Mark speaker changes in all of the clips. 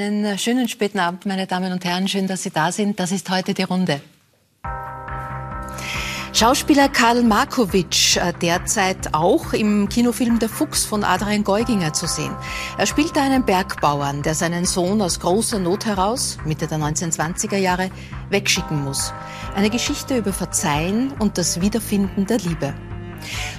Speaker 1: Einen schönen späten Abend, meine Damen und Herren. Schön, dass Sie da sind. Das ist heute die Runde. Schauspieler Karl Markovic, äh, derzeit auch im Kinofilm Der Fuchs von Adrian Geuginger zu sehen. Er spielt einen Bergbauern, der seinen Sohn aus großer Not heraus, Mitte der 1920er Jahre, wegschicken muss. Eine Geschichte über Verzeihen und das Wiederfinden der Liebe.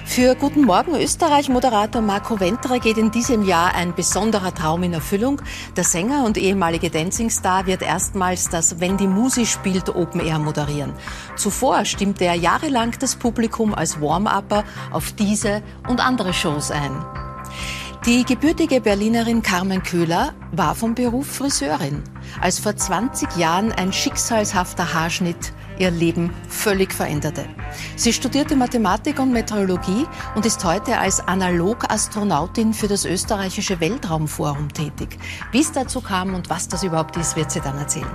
Speaker 1: Für Guten Morgen Österreich Moderator Marco Ventre geht in diesem Jahr ein besonderer Traum in Erfüllung. Der Sänger und ehemalige Dancingstar wird erstmals das Wenn die Musi spielt Open Air moderieren. Zuvor stimmte er jahrelang das Publikum als Warm-Upper auf diese und andere Shows ein. Die gebürtige Berlinerin Carmen Köhler war vom Beruf Friseurin. Als vor 20 Jahren ein schicksalshafter Haarschnitt ihr Leben völlig veränderte. Sie studierte Mathematik und Meteorologie und ist heute als Analog-Astronautin für das österreichische Weltraumforum tätig. Wie es dazu kam und was das überhaupt ist, wird sie dann erzählen.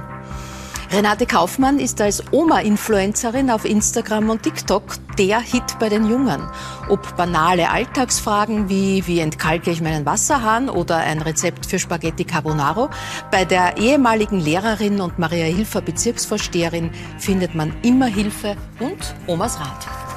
Speaker 1: Renate Kaufmann ist als Oma-Influencerin auf Instagram und TikTok der Hit bei den Jungen. Ob banale Alltagsfragen wie wie entkalke ich meinen Wasserhahn oder ein Rezept für Spaghetti Carbonaro, bei der ehemaligen Lehrerin und Maria Hilfer Bezirksvorsteherin findet man immer Hilfe und Omas Rat.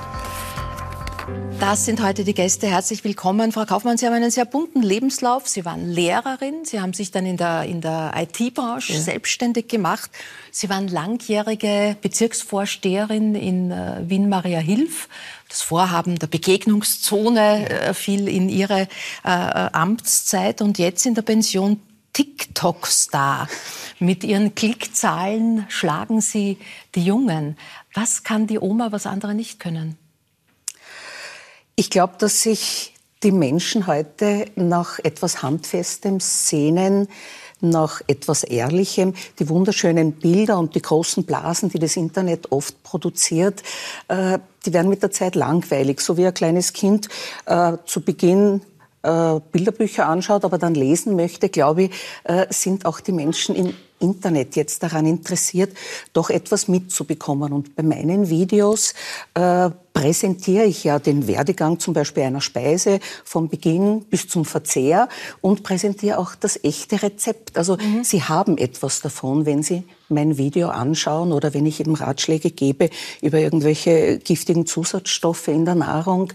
Speaker 1: Das sind heute die Gäste. Herzlich willkommen. Frau Kaufmann, Sie haben einen sehr bunten Lebenslauf. Sie waren Lehrerin. Sie haben sich dann in der, in der IT-Branche ja. selbstständig gemacht. Sie waren langjährige Bezirksvorsteherin in äh, Wien-Maria Hilf. Das Vorhaben der Begegnungszone äh, fiel in Ihre äh, Amtszeit und jetzt in der Pension TikTok-Star. Mit Ihren Klickzahlen schlagen Sie die Jungen. Was kann die Oma, was andere nicht können?
Speaker 2: Ich glaube, dass sich die Menschen heute nach etwas Handfestem sehnen, nach etwas Ehrlichem. Die wunderschönen Bilder und die großen Blasen, die das Internet oft produziert, äh, die werden mit der Zeit langweilig. So wie ein kleines Kind äh, zu Beginn äh, Bilderbücher anschaut, aber dann lesen möchte, glaube ich, äh, sind auch die Menschen im Internet jetzt daran interessiert, doch etwas mitzubekommen. Und bei meinen Videos äh, präsentiere ich ja den Werdegang zum Beispiel einer Speise vom Beginn bis zum Verzehr und präsentiere auch das echte Rezept. Also mhm. Sie haben etwas davon, wenn Sie mein Video anschauen oder wenn ich eben Ratschläge gebe über irgendwelche giftigen Zusatzstoffe in der Nahrung,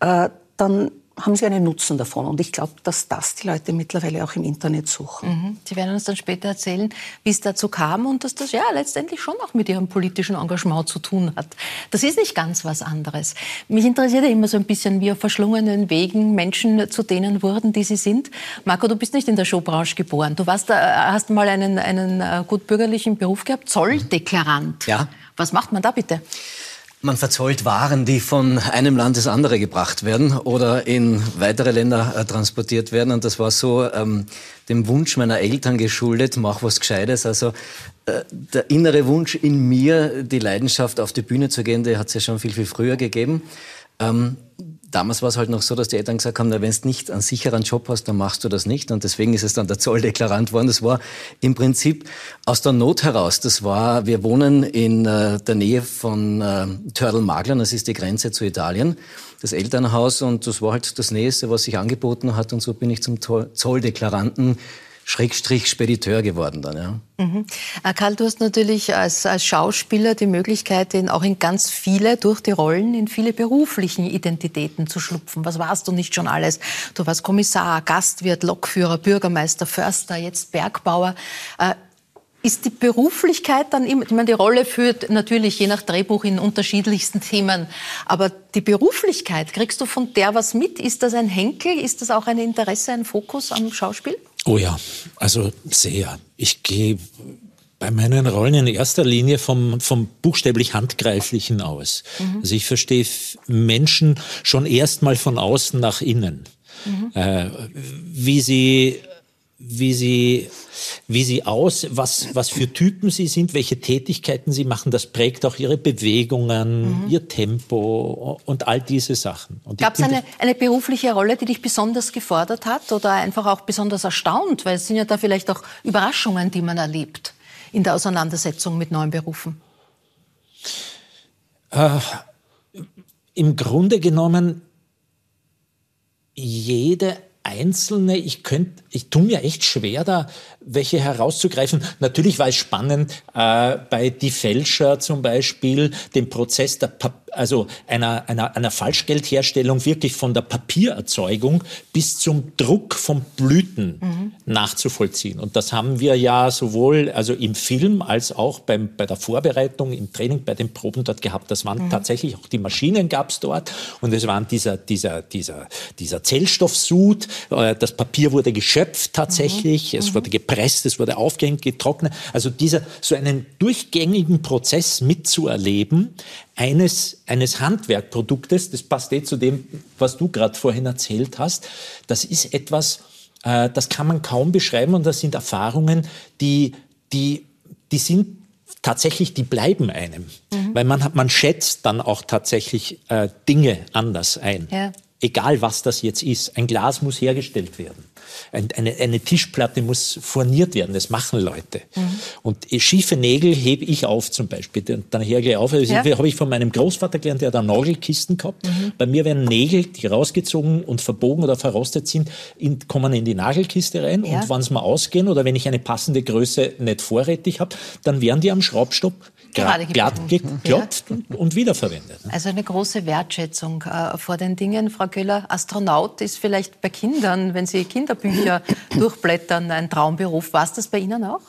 Speaker 2: äh, dann haben sie einen Nutzen davon. Und ich glaube, dass das die Leute mittlerweile auch im Internet suchen.
Speaker 1: Mhm. Sie werden uns dann später erzählen, wie es dazu kam und dass das ja letztendlich schon auch mit Ihrem politischen Engagement zu tun hat. Das ist nicht ganz was anderes. Mich interessiert ja immer so ein bisschen, wie auf verschlungenen Wegen Menschen zu denen wurden, die sie sind. Marco, du bist nicht in der Showbranche geboren. Du warst, hast mal einen, einen äh, gut bürgerlichen Beruf gehabt, Zolldeklarant.
Speaker 3: Ja.
Speaker 1: Was macht man da bitte?
Speaker 3: Man verzollt Waren, die von einem Land ins andere gebracht werden oder in weitere Länder äh, transportiert werden. Und das war so ähm, dem Wunsch meiner Eltern geschuldet, mach was Gescheites. Also äh, der innere Wunsch in mir, die Leidenschaft auf die Bühne zu gehen, die hat es ja schon viel, viel früher gegeben. Ähm, damals war es halt noch so, dass die Eltern gesagt haben, wenn du nicht einen sicheren Job hast, dann machst du das nicht. Und deswegen ist es dann der Zolldeklarant worden. Das war im Prinzip aus der Not heraus. Das war, wir wohnen in äh, der Nähe von äh, Turtle Maglan, das ist die Grenze zu Italien, das Elternhaus. Und das war halt das Nächste, was sich angeboten hat. Und so bin ich zum Zolldeklaranten Schrägstrich Spediteur geworden dann, ja.
Speaker 1: Mhm. Äh, Karl, du hast natürlich als, als Schauspieler die Möglichkeit, in, auch in ganz viele, durch die Rollen, in viele beruflichen Identitäten zu schlupfen. Was warst du nicht schon alles? Du warst Kommissar, Gastwirt, Lokführer, Bürgermeister, Förster, jetzt Bergbauer. Äh, ist die Beruflichkeit dann immer, ich meine, die Rolle führt natürlich je nach Drehbuch in unterschiedlichsten Themen, aber die Beruflichkeit, kriegst du von der was mit? Ist das ein Henkel? Ist das auch ein Interesse, ein Fokus am Schauspiel?
Speaker 4: Oh ja, also sehr. Ich gehe bei meinen Rollen in erster Linie vom, vom buchstäblich Handgreiflichen aus. Mhm. Also ich verstehe Menschen schon erstmal von außen nach innen. Mhm. Äh, wie sie wie sie, wie sie aus, was, was für Typen sie sind, welche Tätigkeiten sie machen, das prägt auch ihre Bewegungen, mhm. ihr Tempo und all diese Sachen.
Speaker 1: Gab es eine, eine berufliche Rolle, die dich besonders gefordert hat oder einfach auch besonders erstaunt? Weil es sind ja da vielleicht auch Überraschungen, die man erlebt in der Auseinandersetzung mit neuen Berufen.
Speaker 4: Äh, Im Grunde genommen jede einzelne, ich könnte, ich tue mir echt schwer, da welche herauszugreifen. Natürlich war es spannend, äh, bei Die Fälscher zum Beispiel, den Prozess der Pap also einer, einer, einer Falschgeldherstellung wirklich von der Papiererzeugung bis zum Druck von Blüten mhm. nachzuvollziehen. Und das haben wir ja sowohl also im Film als auch beim, bei der Vorbereitung, im Training, bei den Proben dort gehabt. Das waren mhm. tatsächlich auch die Maschinen gab es dort und es waren dieser, dieser, dieser, dieser Zellstoffsud. Äh, das Papier wurde geschöpft tatsächlich, mhm. es wurde gepresst gepresst, es wurde aufgehängt, getrocknet. Also dieser, so einen durchgängigen Prozess mitzuerleben, eines, eines Handwerkproduktes, das passt eh zu dem, was du gerade vorhin erzählt hast, das ist etwas, äh, das kann man kaum beschreiben und das sind Erfahrungen, die, die, die sind tatsächlich, die bleiben einem. Mhm. Weil man, hat, man schätzt dann auch tatsächlich äh, Dinge anders ein. Ja. Egal was das jetzt ist. Ein Glas muss hergestellt werden eine, eine Tischplatte muss furniert werden, das machen Leute. Mhm. Und schiefe Nägel hebe ich auf zum Beispiel, dann hergehe ich auf. Also ja. habe ich von meinem Großvater gelernt, der hat da Nagelkisten gehabt. Mhm. Bei mir werden Nägel, die rausgezogen und verbogen oder verrostet sind, in, kommen in die Nagelkiste rein ja. und wenn sie mal ausgehen oder wenn ich eine passende Größe nicht vorrätig habe, dann werden die am Schraubstock Gerade glatt geklopft ja. und wiederverwendet.
Speaker 1: Ne? Also eine große Wertschätzung äh, vor den Dingen. Frau Köhler, Astronaut ist vielleicht bei Kindern, wenn sie Kinderbücher durchblättern, ein Traumberuf. War es das bei Ihnen auch?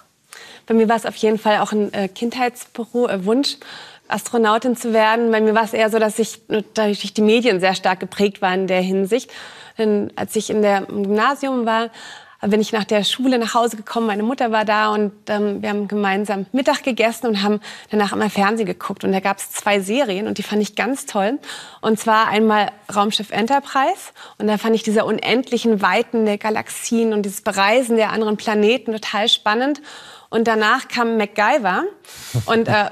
Speaker 5: Bei mir war es auf jeden Fall auch ein äh, Kindheitswunsch. Äh, Astronautin zu werden. Bei mir war es eher so, dass ich durch die Medien sehr stark geprägt war in der Hinsicht. Denn als ich in der, im Gymnasium war, bin ich nach der Schule nach Hause gekommen. Meine Mutter war da und ähm, wir haben gemeinsam Mittag gegessen und haben danach immer Fernsehen geguckt. Und da gab es zwei Serien und die fand ich ganz toll. Und zwar einmal Raumschiff Enterprise und da fand ich diese unendlichen Weiten der Galaxien und dieses Bereisen der anderen Planeten total spannend. Und danach kam MacGyver und äh,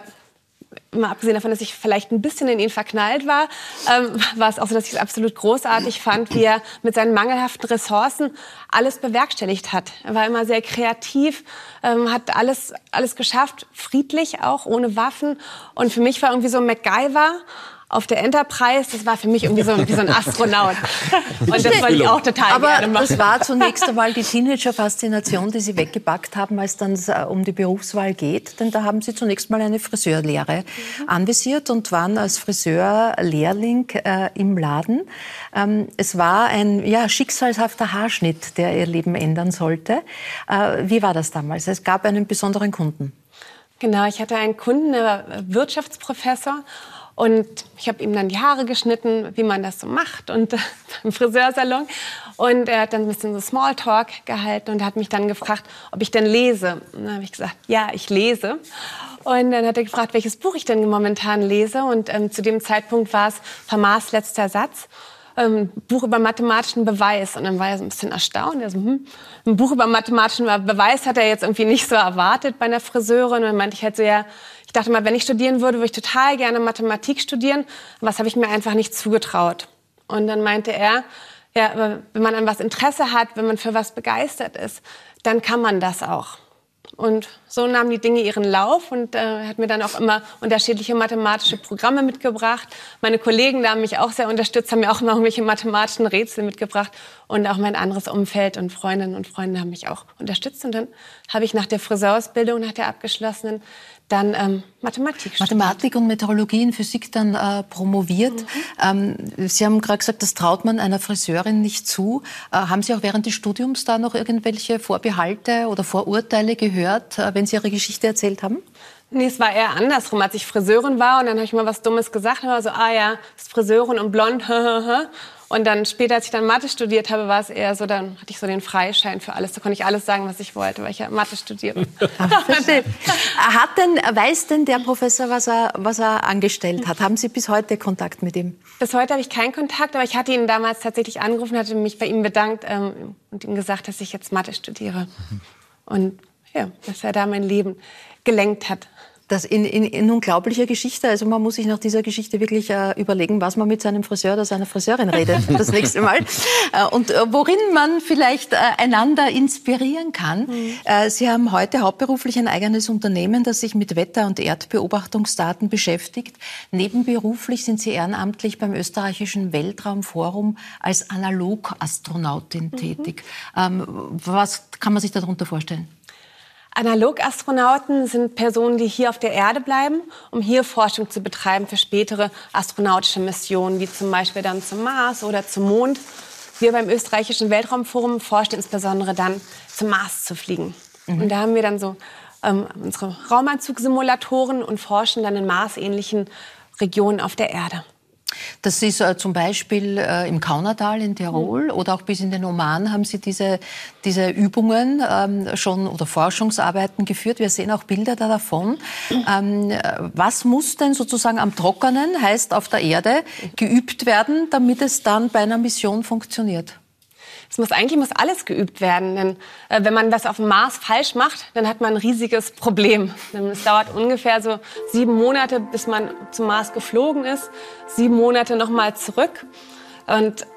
Speaker 5: mal abgesehen davon, dass ich vielleicht ein bisschen in ihn verknallt war, ähm, war es auch so, dass ich es absolut großartig fand, wie er mit seinen mangelhaften Ressourcen alles bewerkstelligt hat. Er war immer sehr kreativ, ähm, hat alles, alles geschafft, friedlich auch, ohne Waffen. Und für mich war irgendwie so MacGyver auf der Enterprise, das war für mich irgendwie so, wie so ein Astronaut. Und das wollte ich auch total
Speaker 1: Aber
Speaker 5: gerne
Speaker 1: machen. das war zunächst einmal die Teenager-Faszination, die Sie weggepackt haben, als dann äh, um die Berufswahl geht. Denn da haben Sie zunächst mal eine Friseurlehre mhm. anvisiert und waren als Friseurlehrling äh, im Laden. Ähm, es war ein ja, schicksalshafter Haarschnitt, der Ihr Leben ändern sollte. Äh, wie war das damals? Es gab einen besonderen Kunden.
Speaker 5: Genau, ich hatte einen Kunden, der war Wirtschaftsprofessor und ich habe ihm dann die Haare geschnitten, wie man das so macht und äh, im Friseursalon. Und er hat dann ein bisschen so Smalltalk gehalten und hat mich dann gefragt, ob ich denn lese. Und dann habe ich gesagt, ja, ich lese. Und dann hat er gefragt, welches Buch ich denn momentan lese. Und ähm, zu dem Zeitpunkt war es Vermaß letzter Satz. Ähm, Buch über mathematischen Beweis. Und dann war er so ein bisschen erstaunt. Er so, hm, ein Buch über mathematischen Beweis hat er jetzt irgendwie nicht so erwartet bei einer Friseurin. Und dann meinte ich halt so, ja, ich dachte mal, wenn ich studieren würde, würde ich total gerne Mathematik studieren. Was habe ich mir einfach nicht zugetraut. Und dann meinte er, ja, wenn man an was Interesse hat, wenn man für was begeistert ist, dann kann man das auch. Und so nahmen die Dinge ihren Lauf und äh, hat mir dann auch immer unterschiedliche mathematische Programme mitgebracht. Meine Kollegen da haben mich auch sehr unterstützt, haben mir auch immer irgendwelche mathematischen Rätsel mitgebracht und auch mein anderes Umfeld und Freundinnen und Freunde haben mich auch unterstützt. Und dann habe ich nach der Friseurausbildung, nach der abgeschlossenen, dann ähm, Mathematik
Speaker 1: studiert. Mathematik und Meteorologie in Physik dann äh, promoviert. Mhm. Ähm, Sie haben gerade gesagt, das traut man einer Friseurin nicht zu. Äh, haben Sie auch während des Studiums da noch irgendwelche Vorbehalte oder Vorurteile gehört, äh, wenn Sie Ihre Geschichte erzählt haben?
Speaker 5: Nee, es war eher andersrum. Als ich Friseurin war und dann habe ich mal was Dummes gesagt, war so, ah ja, ist Friseurin und blond, Und dann später, als ich dann Mathe studiert habe, war es eher so, dann hatte ich so den Freischein für alles. Da konnte ich alles sagen, was ich wollte, weil ich ja Mathe studiere.
Speaker 1: hat denn, weiß denn der Professor, was er, was er angestellt hat? Haben Sie bis heute Kontakt mit ihm?
Speaker 5: Bis heute habe ich keinen Kontakt, aber ich hatte ihn damals tatsächlich angerufen, hatte mich bei ihm bedankt ähm, und ihm gesagt, dass ich jetzt Mathe studiere. Und ja, dass er da mein Leben gelenkt hat.
Speaker 1: Das in, in, in unglaublicher Geschichte. Also man muss sich nach dieser Geschichte wirklich äh, überlegen, was man mit seinem Friseur oder seiner Friseurin redet das nächste Mal. Äh, und äh, worin man vielleicht äh, einander inspirieren kann. Mhm. Äh, Sie haben heute hauptberuflich ein eigenes Unternehmen, das sich mit Wetter- und Erdbeobachtungsdaten beschäftigt. Nebenberuflich sind Sie ehrenamtlich beim österreichischen Weltraumforum als Analogastronaut mhm. tätig. Ähm, was kann man sich darunter vorstellen?
Speaker 5: Analogastronauten sind Personen, die hier auf der Erde bleiben, um hier Forschung zu betreiben für spätere astronautische Missionen, wie zum Beispiel dann zum Mars oder zum Mond. Wir beim österreichischen Weltraumforum forschen insbesondere dann, zum Mars zu fliegen. Mhm. Und da haben wir dann so ähm, unsere Raumanzugsimulatoren und forschen dann in marsähnlichen Regionen auf der Erde.
Speaker 1: Das ist äh, zum Beispiel äh, im Kaunertal in Tirol mhm. oder auch bis in den Oman haben Sie diese, diese Übungen ähm, schon oder Forschungsarbeiten geführt. Wir sehen auch Bilder da davon. Ähm, was muss denn sozusagen am Trockenen, heißt auf der Erde, geübt werden, damit es dann bei einer Mission funktioniert?
Speaker 5: Es muss eigentlich muss alles geübt werden, denn äh, wenn man das auf dem Mars falsch macht, dann hat man ein riesiges Problem. Denn es dauert ungefähr so sieben Monate, bis man zum Mars geflogen ist, sieben Monate noch mal zurück. Und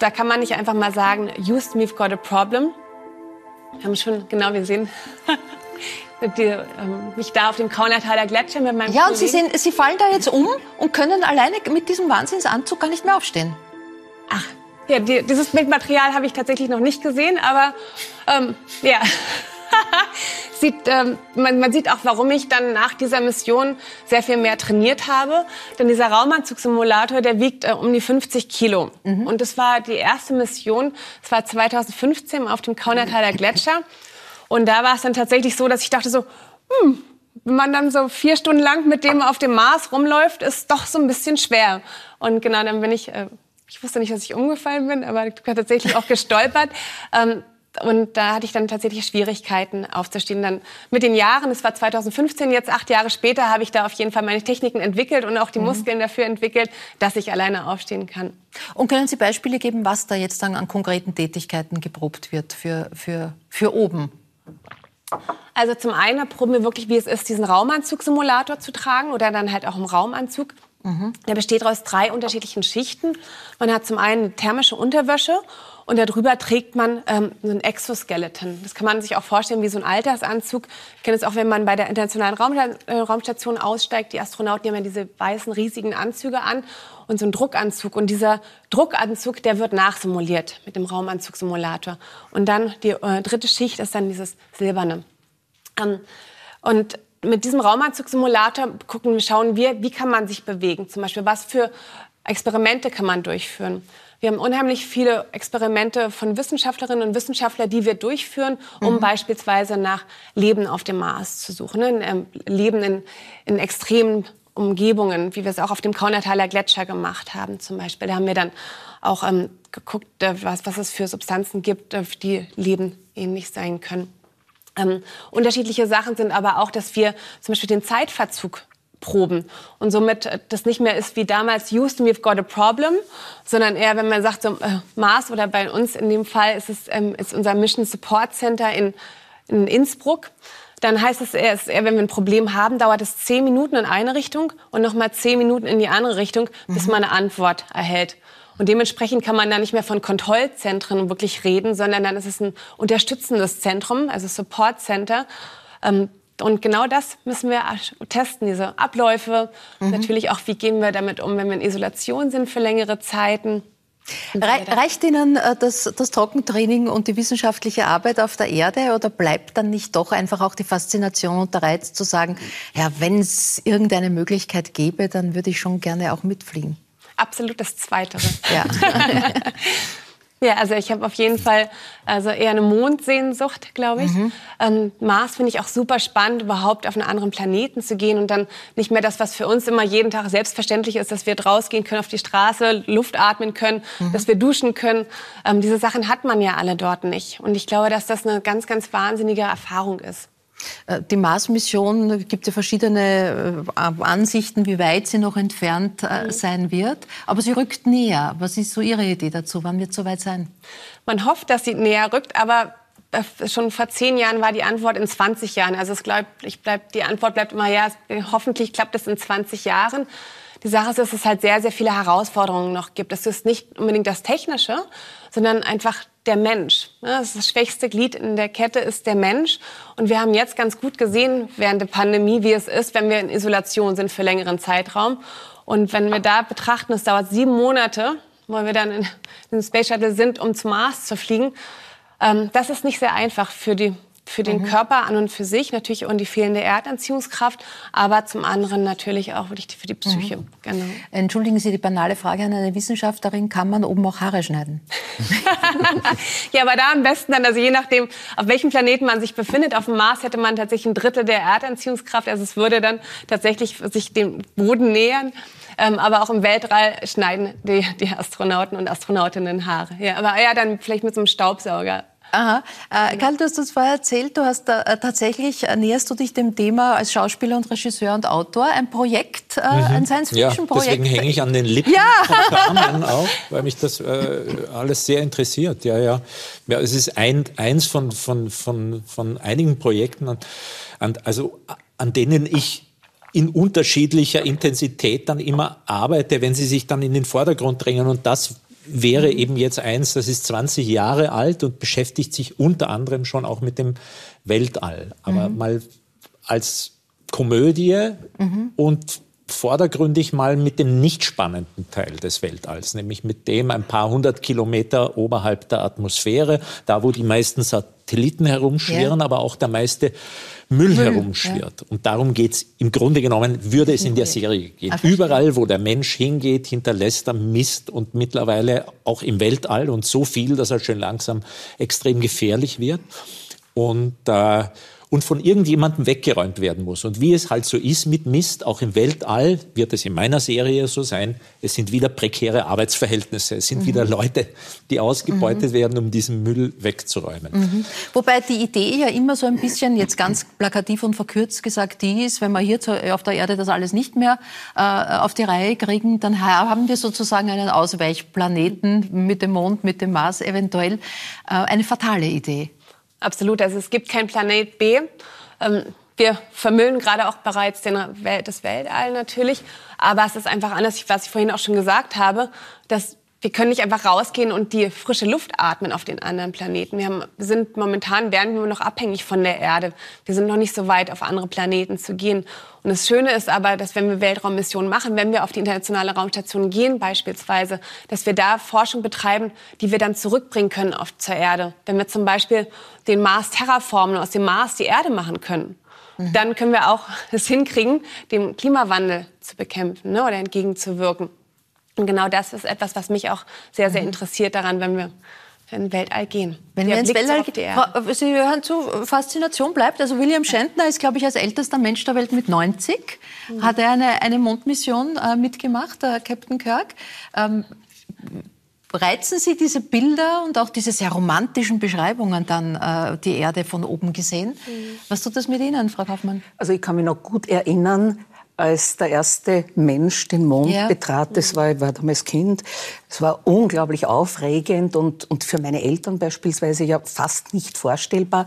Speaker 5: da kann man nicht einfach mal sagen, Houston, we've got a problem. Wir haben schon genau gesehen. Die, ähm, mich da auf dem Kaunertaler Gletscher mit meinem
Speaker 1: Ja, und Sie, sehen, Sie fallen da jetzt um und können alleine mit diesem Wahnsinnsanzug gar nicht mehr aufstehen.
Speaker 5: Ach, ja, die, dieses Bildmaterial habe ich tatsächlich noch nicht gesehen, aber ähm, ja. sieht, ähm, man, man, sieht auch, warum ich dann nach dieser Mission sehr viel mehr trainiert habe. Denn dieser Raumanzugsimulator, der wiegt äh, um die 50 Kilo. Mhm. Und das war die erste Mission. Das war 2015 auf dem Kaunertaler Gletscher. Und da war es dann tatsächlich so, dass ich dachte so, hm, wenn man dann so vier Stunden lang mit dem auf dem Mars rumläuft, ist doch so ein bisschen schwer. Und genau, dann bin ich äh, ich wusste nicht, dass ich umgefallen bin, aber tatsächlich auch gestolpert. Ähm, und da hatte ich dann tatsächlich Schwierigkeiten aufzustehen. Dann mit den Jahren, es war 2015, jetzt acht Jahre später, habe ich da auf jeden Fall meine Techniken entwickelt und auch die mhm. Muskeln dafür entwickelt, dass ich alleine aufstehen kann.
Speaker 1: Und können Sie Beispiele geben, was da jetzt dann an konkreten Tätigkeiten geprobt wird für, für, für oben?
Speaker 5: Also zum einen proben wir wirklich, wie es ist, diesen Raumanzug-Simulator zu tragen oder dann halt auch im Raumanzug. Mhm. Der besteht aus drei unterschiedlichen Schichten. Man hat zum einen eine thermische Unterwäsche und darüber trägt man ähm, so ein Exoskeleton. Das kann man sich auch vorstellen wie so ein Altersanzug. Ich kenne es auch, wenn man bei der Internationalen Raum, äh, Raumstation aussteigt. Die Astronauten die haben ja diese weißen, riesigen Anzüge an und so einen Druckanzug. Und dieser Druckanzug, der wird nachsimuliert mit dem Raumanzugsimulator. Und dann die äh, dritte Schicht ist dann dieses silberne. Ähm, und mit diesem Raumanzug-Simulator gucken, schauen wir, wie kann man sich bewegen. Zum Beispiel, was für Experimente kann man durchführen. Wir haben unheimlich viele Experimente von Wissenschaftlerinnen und Wissenschaftlern, die wir durchführen, um mhm. beispielsweise nach Leben auf dem Mars zu suchen. Ne? Ähm, Leben in, in extremen Umgebungen, wie wir es auch auf dem Kaunertaler Gletscher gemacht haben zum Beispiel. Da haben wir dann auch ähm, geguckt, äh, was, was es für Substanzen gibt, die Leben ähnlich sein können. Ähm, unterschiedliche Sachen sind aber auch, dass wir zum Beispiel den Zeitverzug proben und somit äh, das nicht mehr ist wie damals Houston, we've got a problem, sondern eher, wenn man sagt, so, äh, Mars oder bei uns in dem Fall ist es ähm, ist unser Mission Support Center in, in Innsbruck. Dann heißt es eher, wenn wir ein Problem haben, dauert es zehn Minuten in eine Richtung und nochmal zehn Minuten in die andere Richtung, bis mhm. man eine Antwort erhält. Und dementsprechend kann man da nicht mehr von Kontrollzentren wirklich reden, sondern dann ist es ein unterstützendes Zentrum, also Support Center. Ähm, und genau das müssen wir testen, diese Abläufe. Mhm. Natürlich auch, wie gehen wir damit um, wenn wir in Isolation sind für längere Zeiten.
Speaker 1: Reicht Ihnen äh, das, das, Trockentraining und die wissenschaftliche Arbeit auf der Erde oder bleibt dann nicht doch einfach auch die Faszination und der Reiz zu sagen, ja, wenn es irgendeine Möglichkeit gäbe, dann würde ich schon gerne auch mitfliegen?
Speaker 5: Absolut das Zweitere. Ja. Ja, also ich habe auf jeden Fall also eher eine Mondsehnsucht, glaube ich. Mhm. Ähm, Mars finde ich auch super spannend, überhaupt auf einen anderen Planeten zu gehen und dann nicht mehr das, was für uns immer jeden Tag selbstverständlich ist, dass wir rausgehen können auf die Straße, Luft atmen können, mhm. dass wir duschen können. Ähm, diese Sachen hat man ja alle dort nicht. Und ich glaube, dass das eine ganz, ganz wahnsinnige Erfahrung ist.
Speaker 1: Äh, die Mars-Mission gibt ja verschiedene äh, Ansichten, wie weit sie noch entfernt äh, mhm. sein wird. Aber sie rückt näher. Was ist so Ihre Idee dazu? Wann wird es soweit sein?
Speaker 5: Man hofft, dass sie näher rückt, aber schon vor zehn Jahren war die Antwort in 20 Jahren. Also es bleibt, ich bleib, die Antwort bleibt immer, ja, hoffentlich klappt es in 20 Jahren. Die Sache ist, dass es halt sehr, sehr viele Herausforderungen noch gibt. Es ist nicht unbedingt das Technische, sondern einfach der Mensch. Das, schwächste Glied in der Kette ist der Mensch. Und wir haben jetzt ganz gut gesehen während der Pandemie, wie es ist, wenn wir in Isolation sind für längeren Zeitraum. Und wenn wir da betrachten, es dauert sieben Monate, wo wir dann in, in Space Shuttle sind, um zum Mars zu fliegen, ähm, das ist nicht sehr einfach für die für den mhm. Körper an und für sich, natürlich und die fehlende Erdanziehungskraft, aber zum anderen natürlich auch wirklich für die Psyche. Mhm.
Speaker 1: Genau. Entschuldigen Sie die banale Frage an eine Wissenschaftlerin, kann man oben auch Haare schneiden?
Speaker 5: ja, aber da am besten dann, also je nachdem, auf welchem Planeten man sich befindet, auf dem Mars hätte man tatsächlich ein Drittel der Erdanziehungskraft, also es würde dann tatsächlich sich dem Boden nähern. Ähm, aber auch im Weltall schneiden die, die Astronauten und Astronautinnen Haare. Ja, aber ja, dann vielleicht mit so einem Staubsauger
Speaker 1: Aha. Äh, Karl, du hast das vorher erzählt, du hast äh, tatsächlich, äh, näherst du dich dem Thema als Schauspieler und Regisseur und Autor, ein Projekt, äh, mhm. ein Science-Fiction-Projekt.
Speaker 4: Ja, deswegen hänge ich an den Lippen ja. von auch, weil mich das äh, alles sehr interessiert. Ja, ja. ja es ist ein, eins von, von, von, von einigen Projekten, an, an, also, an denen ich in unterschiedlicher Intensität dann immer arbeite, wenn sie sich dann in den Vordergrund drängen. Und das wäre mhm. eben jetzt eins, das ist 20 Jahre alt und beschäftigt sich unter anderem schon auch mit dem Weltall. Aber mhm. mal als Komödie mhm. und vordergründig mal mit dem nicht spannenden Teil des Weltalls, nämlich mit dem ein paar hundert Kilometer oberhalb der Atmosphäre, da wo die meisten Satelliten herumschwirren, ja. aber auch der meiste Müll, Müll herumschwirrt. Ja. Und darum geht's im Grunde genommen, würde es in der Serie gehen. Ach, Überall, wo der Mensch hingeht, hinterlässt er Mist und mittlerweile auch im Weltall und so viel, dass er schon langsam extrem gefährlich wird. Und äh, und von irgendjemandem weggeräumt werden muss. Und wie es halt so ist mit Mist, auch im Weltall wird es in meiner Serie so sein, es sind wieder prekäre Arbeitsverhältnisse, es sind mhm. wieder Leute, die ausgebeutet mhm. werden, um diesen Müll wegzuräumen. Mhm.
Speaker 1: Wobei die Idee ja immer so ein bisschen, jetzt ganz plakativ und verkürzt gesagt, die ist, wenn wir hier auf der Erde das alles nicht mehr äh, auf die Reihe kriegen, dann haben wir sozusagen einen Ausweichplaneten mit dem Mond, mit dem Mars eventuell. Äh, eine fatale Idee.
Speaker 5: Absolut. Also es gibt kein Planet B. Ähm, wir vermüllen gerade auch bereits den, das Weltall natürlich. Aber es ist einfach anders, was ich vorhin auch schon gesagt habe, dass wir können nicht einfach rausgehen und die frische Luft atmen auf den anderen Planeten. Wir, haben, sind momentan werden wir noch abhängig von der Erde. Wir sind noch nicht so weit, auf andere Planeten zu gehen. Und das Schöne ist aber, dass wenn wir Weltraummissionen machen, wenn wir auf die internationale Raumstation gehen beispielsweise, dass wir da Forschung betreiben, die wir dann zurückbringen können auf, zur Erde. Wenn wir zum Beispiel den Mars terraformen und aus dem Mars die Erde machen können, mhm. dann können wir auch es hinkriegen, dem Klimawandel zu bekämpfen ne, oder entgegenzuwirken. Und genau das ist etwas, was mich auch sehr, sehr mhm. interessiert daran, wenn wir in Weltall gehen.
Speaker 1: Wenn wir ins Weltall gehen, Sie hören zu, Faszination bleibt. Also William Shatner ist, glaube ich, als ältester Mensch der Welt mit 90. Mhm. Hat er eine, eine Mondmission äh, mitgemacht, äh, Captain Kirk. Ähm, reizen Sie diese Bilder und auch diese sehr romantischen Beschreibungen dann, äh, die Erde von oben gesehen? Mhm. Was tut das mit Ihnen, Frau Kaufmann?
Speaker 2: Also ich kann mich noch gut erinnern, als der erste Mensch den Mond ja. betrat. Das war, ich war damals Kind. Es war unglaublich aufregend und, und für meine Eltern beispielsweise ja fast nicht vorstellbar.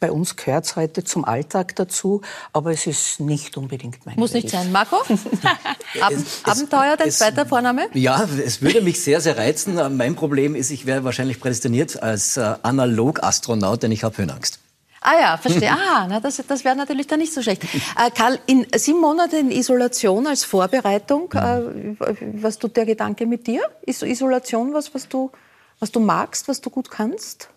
Speaker 2: Bei uns gehört es heute zum Alltag dazu, aber es ist nicht unbedingt mein
Speaker 1: Muss Welt. nicht sein. Marco? Ab es, Abenteuer, dein es, zweiter Vorname?
Speaker 3: Ja, es würde mich sehr, sehr reizen. Mein Problem ist, ich wäre wahrscheinlich prädestiniert als äh, Analog-Astronaut, denn ich habe Höhenangst.
Speaker 1: Ah ja, verstehe. Ah, na, das, das wäre natürlich dann nicht so schlecht. Äh, Karl, in sieben Monate in Isolation als Vorbereitung, äh, was tut der Gedanke mit dir? Ist Isolation was, was du, was du magst, was du gut kannst?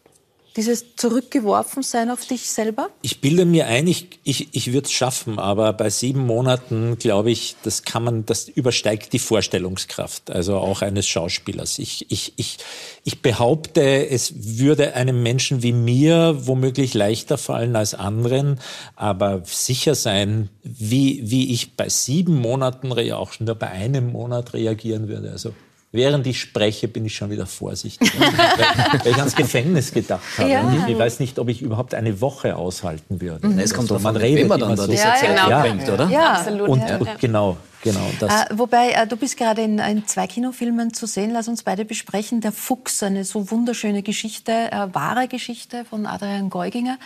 Speaker 1: Dieses Zurückgeworfensein auf dich selber?
Speaker 4: Ich bilde mir ein, ich, ich, ich würde es schaffen, aber bei sieben Monaten, glaube ich, das kann man, das übersteigt die Vorstellungskraft, also auch eines Schauspielers. Ich, ich, ich, ich behaupte, es würde einem Menschen wie mir womöglich leichter fallen als anderen, aber sicher sein, wie, wie ich bei sieben Monaten, auch nur bei einem Monat reagieren würde. Also Während ich spreche, bin ich schon wieder vorsichtig, weil, ich ans Gefängnis gedacht habe. Ja. Ich weiß nicht, ob ich überhaupt eine Woche aushalten würde.
Speaker 3: Mhm. Es kommt also, man redet
Speaker 4: immer dann so.
Speaker 3: Ja,
Speaker 1: genau.
Speaker 3: ja, bringt, oder?
Speaker 1: Ja,
Speaker 5: absolut.
Speaker 4: Und, und genau. Genau.
Speaker 1: Äh, wobei, äh, du bist gerade in, in, zwei Kinofilmen zu sehen. Lass uns beide besprechen. Der Fuchs, eine so wunderschöne Geschichte, äh, wahre Geschichte von Adrian Geuginger.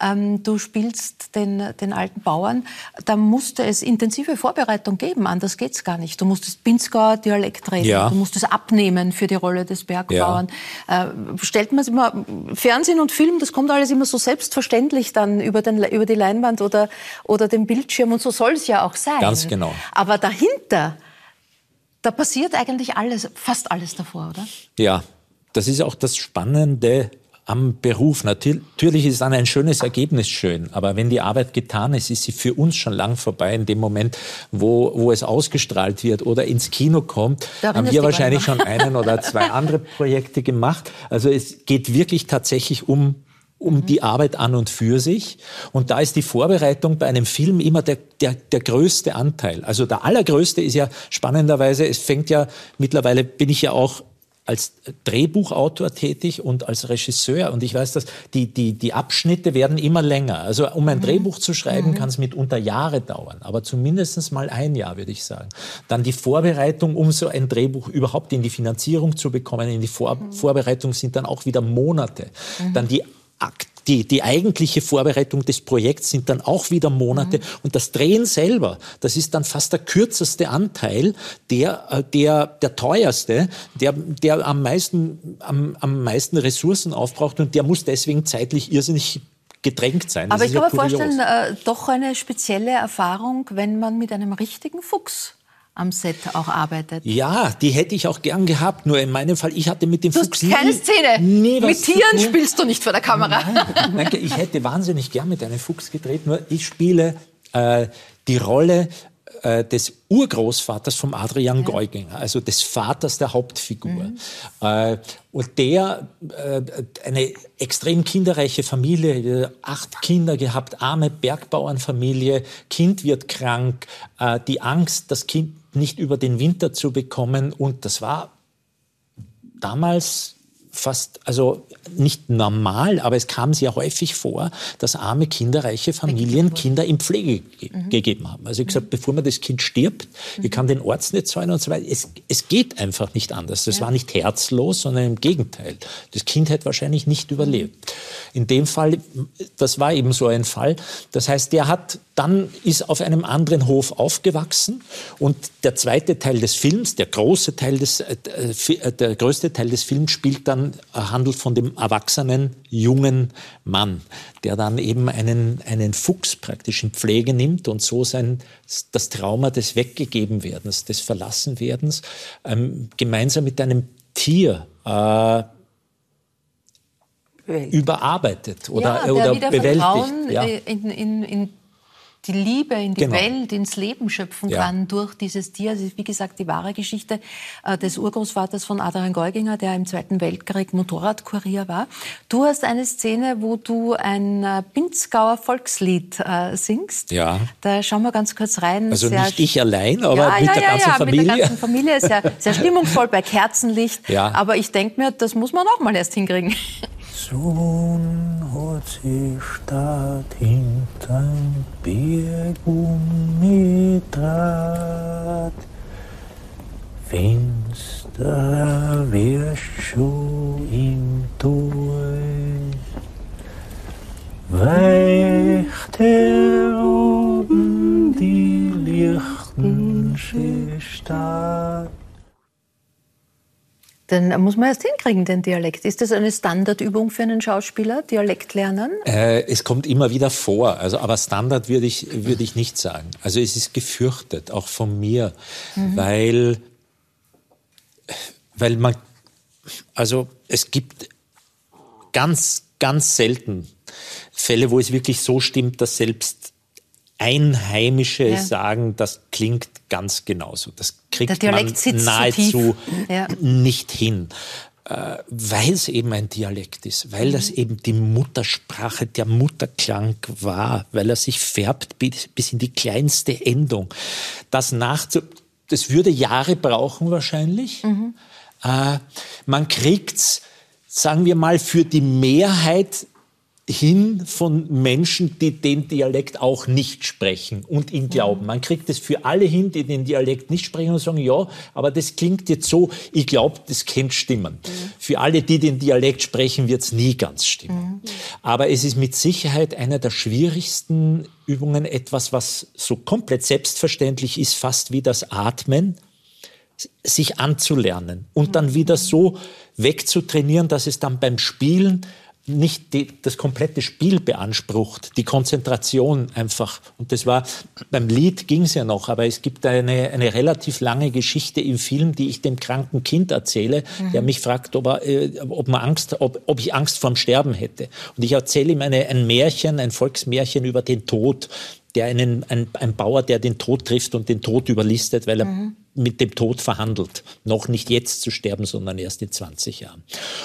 Speaker 1: Ähm, du spielst den, den alten Bauern. Da musste es intensive Vorbereitung geben. Anders geht's gar nicht. Du musstest Pinzgauer Dialekt reden. Ja. Du musstest abnehmen für die Rolle des Bergbauern. Ja. Äh, stellt man es immer, Fernsehen und Film, das kommt alles immer so selbstverständlich dann über, den, über die Leinwand oder, oder den Bildschirm. Und so soll es ja auch sein.
Speaker 4: Ganz genau.
Speaker 1: Aber dahinter, da passiert eigentlich alles, fast alles davor, oder?
Speaker 4: Ja, das ist auch das Spannende am Beruf. Natürlich ist dann ein schönes Ergebnis schön, aber wenn die Arbeit getan ist, ist sie für uns schon lang vorbei. In dem Moment, wo, wo es ausgestrahlt wird oder ins Kino kommt, Darin haben wir wahrscheinlich schon einen oder zwei andere Projekte gemacht. Also es geht wirklich tatsächlich um um die Arbeit an und für sich. Und da ist die Vorbereitung bei einem Film immer der, der, der größte Anteil. Also der allergrößte ist ja spannenderweise, es fängt ja, mittlerweile bin ich ja auch als Drehbuchautor tätig und als Regisseur. Und ich weiß, dass die, die, die Abschnitte werden immer länger. Also um ein mhm. Drehbuch zu schreiben, mhm. kann es mitunter Jahre dauern, aber zumindest mal ein Jahr, würde ich sagen. Dann die Vorbereitung, um so ein Drehbuch überhaupt in die Finanzierung zu bekommen. In die Vor mhm. Vorbereitung sind dann auch wieder Monate. Mhm. Dann die die, die eigentliche Vorbereitung des Projekts sind dann auch wieder Monate. Mhm. Und das Drehen selber, das ist dann fast der kürzeste Anteil, der, äh, der, der teuerste, der, der am meisten, am, am meisten Ressourcen aufbraucht und der muss deswegen zeitlich irrsinnig gedrängt sein.
Speaker 1: Das Aber ich kann mir vorstellen, äh, doch eine spezielle Erfahrung, wenn man mit einem richtigen Fuchs am Set auch arbeitet.
Speaker 4: Ja, die hätte ich auch gern gehabt. Nur in meinem Fall, ich hatte mit dem
Speaker 1: du
Speaker 4: Fuchs
Speaker 1: hast keine Szene. Nie mit Tieren spielst du nicht vor der Kamera.
Speaker 4: Nein, nein, ich hätte wahnsinnig gern mit einem Fuchs gedreht. Nur ich spiele äh, die Rolle äh, des Urgroßvaters vom Adrian. Geuginger, also des Vaters der Hauptfigur. Mhm. Äh, und der, äh, eine extrem kinderreiche Familie, acht Kinder gehabt, arme Bergbauernfamilie, Kind wird krank, äh, die Angst, das Kind nicht über den Winter zu bekommen. Und das war damals fast, also nicht normal, aber es kam sehr häufig vor, dass arme, kinderreiche Familien Kinder in Pflege ge mhm. gegeben haben. Also ich gesagt, mhm. bevor man das Kind stirbt, mhm. ich kann den Arzt nicht zahlen und so weiter. Es, es geht einfach nicht anders. Das ja. war nicht herzlos, sondern im Gegenteil. Das Kind hätte wahrscheinlich nicht überlebt. In dem Fall, das war eben so ein Fall. Das heißt, der hat dann ist auf einem anderen Hof aufgewachsen und der zweite Teil des Films, der große Teil des, äh, äh der größte Teil des Films spielt dann, äh, handelt von dem erwachsenen jungen Mann, der dann eben einen, einen Fuchs praktisch in Pflege nimmt und so sein, das Trauma des Weggegebenwerdens, des Verlassenwerdens, ähm, gemeinsam mit einem Tier äh, überarbeitet oder,
Speaker 1: ja,
Speaker 4: oder bewältigt.
Speaker 1: Ja. In, in, in die Liebe in die genau. Welt, ins Leben schöpfen ja. kann durch dieses Tier. Das ist, wie gesagt, die wahre Geschichte äh, des Urgroßvaters von Adrian Geuginger, der im Zweiten Weltkrieg Motorradkurier war. Du hast eine Szene, wo du ein äh, Pinzgauer Volkslied äh, singst.
Speaker 4: Ja.
Speaker 1: Da schauen wir ganz kurz rein.
Speaker 4: Also sehr nicht ich allein, aber ja, mit, ja, der ja, ganzen Familie. mit der ganzen
Speaker 1: Familie. Sehr, sehr stimmungsvoll bei Kerzenlicht. Ja. Aber ich denke mir, das muss man auch mal erst hinkriegen.
Speaker 6: Sohn hat sich Stadt hinterm Berg umgedreht. Finster wirst schon
Speaker 1: muss man erst hinkriegen, den Dialekt. Ist das eine Standardübung für einen Schauspieler, Dialekt lernen?
Speaker 4: Äh, es kommt immer wieder vor, also, aber Standard würde ich, würde ich nicht sagen. Also es ist gefürchtet, auch von mir, mhm. weil, weil man, also es gibt ganz, ganz selten Fälle, wo es wirklich so stimmt, dass selbst Einheimische ja. sagen, das klingt ganz genauso. Das kriegt man nahezu ja. nicht hin äh, weil es eben ein Dialekt ist, weil mhm. das eben die Muttersprache, der Mutterklang war, weil er sich färbt bis, bis in die kleinste Endung. Das nachzu, das würde Jahre brauchen wahrscheinlich. Mhm. Äh, man kriegt's, sagen wir mal, für die Mehrheit hin von Menschen, die den Dialekt auch nicht sprechen und ihn glauben. Man kriegt es für alle hin, die den Dialekt nicht sprechen und sagen, ja, aber das klingt jetzt so, ich glaube, das könnte stimmen. Mhm. Für alle, die den Dialekt sprechen, wird es nie ganz stimmen. Mhm. Aber es ist mit Sicherheit einer der schwierigsten Übungen, etwas, was so komplett selbstverständlich ist, fast wie das Atmen, sich anzulernen und dann wieder so wegzutrainieren, dass es dann beim Spielen nicht die, das komplette Spiel beansprucht, die Konzentration einfach. Und das war, beim Lied ging es ja noch, aber es gibt eine, eine relativ lange Geschichte im Film, die ich dem kranken Kind erzähle, mhm. der mich fragt, ob, er, äh, ob, man Angst, ob, ob ich Angst vorm Sterben hätte. Und ich erzähle ihm eine, ein Märchen, ein Volksmärchen über den Tod, der einen, ein, ein Bauer, der den Tod trifft und den Tod überlistet, weil er mhm mit dem Tod verhandelt. Noch nicht jetzt zu sterben, sondern erst in 20 Jahren.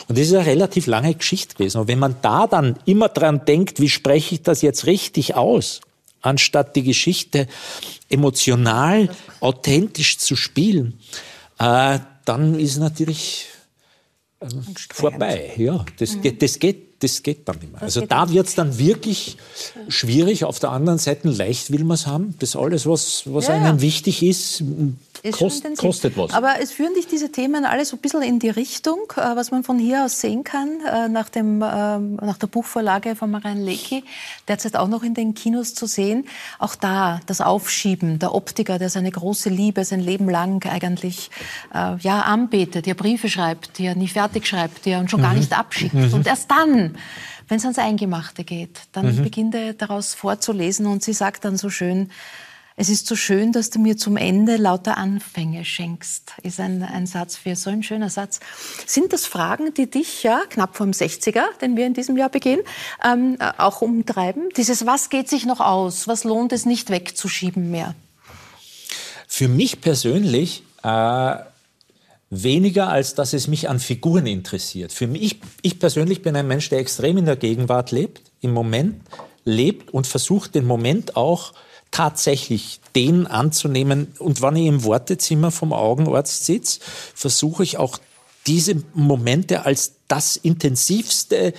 Speaker 4: Und das ist eine relativ lange Geschichte gewesen. Und wenn man da dann immer dran denkt, wie spreche ich das jetzt richtig aus, anstatt die Geschichte emotional, authentisch zu spielen, äh, dann ist natürlich äh, vorbei. Ja, das, mhm. geht, das geht das geht dann nicht mehr. Also da wird es dann wirklich schwierig. Auf der anderen Seite leicht will man es haben. Das alles, was, was ja, einem ja. wichtig ist, ist kost, kostet was.
Speaker 1: Aber es führen dich diese Themen alle so ein bisschen in die Richtung, äh, was man von hier aus sehen kann, äh, nach, dem, ähm, nach der Buchvorlage von Marianne Lecki, derzeit auch noch in den Kinos zu sehen. Auch da das Aufschieben, der Optiker, der seine große Liebe sein Leben lang eigentlich äh, ja, anbetet, der Briefe schreibt, die er nie fertig schreibt, die er schon mhm. gar nicht abschickt. Mhm. Und erst dann wenn es ans Eingemachte geht, dann mhm. beginnt er daraus vorzulesen und sie sagt dann so schön, es ist so schön, dass du mir zum Ende lauter Anfänge schenkst, ist ein, ein Satz für so ein schöner Satz. Sind das Fragen, die dich ja knapp vom 60er, den wir in diesem Jahr begehen, ähm, auch umtreiben? Dieses, was geht sich noch aus? Was lohnt es nicht wegzuschieben mehr?
Speaker 4: Für mich persönlich äh, weniger, als dass es mich an Figuren interessiert. Für mich, ich persönlich bin ein Mensch, der extrem in der Gegenwart lebt, im Moment lebt und versucht, den Moment auch tatsächlich den anzunehmen. Und wenn ich im Wartezimmer vom Augenarzt sitze, versuche ich auch diese Momente als das intensivste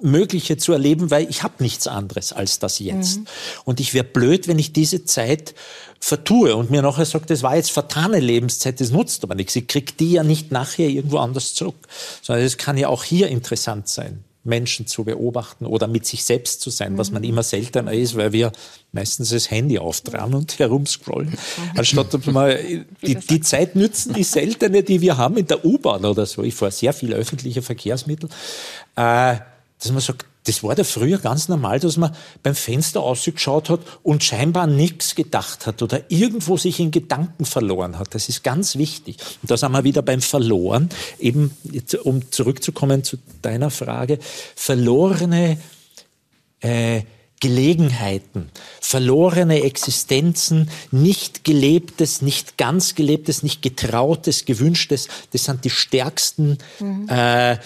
Speaker 4: Mögliche zu erleben, weil ich habe nichts anderes als das jetzt. Mhm. Und ich wäre blöd, wenn ich diese Zeit vertue und mir nachher sagt, das war jetzt vertane Lebenszeit, das nutzt aber nichts. Ich kriege die ja nicht nachher irgendwo anders zurück. Sondern es kann ja auch hier interessant sein. Menschen zu beobachten oder mit sich selbst zu sein, was man mhm. immer seltener ist, weil wir meistens das Handy auftragen und herumscrollen, mhm. anstatt dass wir die, die Zeit nützen, die seltene, die wir haben in der U-Bahn oder so. Ich fahre sehr viel öffentliche Verkehrsmittel, äh, dass man sagt, das war da früher ganz normal, dass man beim Fenster ausgeschaut hat und scheinbar nichts gedacht hat oder irgendwo sich in Gedanken verloren hat. Das ist ganz wichtig. Und da sind wir wieder beim Verloren. Eben, um zurückzukommen zu deiner Frage, verlorene äh, Gelegenheiten, verlorene Existenzen, nicht gelebtes, nicht ganz gelebtes, nicht getrautes, gewünschtes, das sind die stärksten mhm. äh,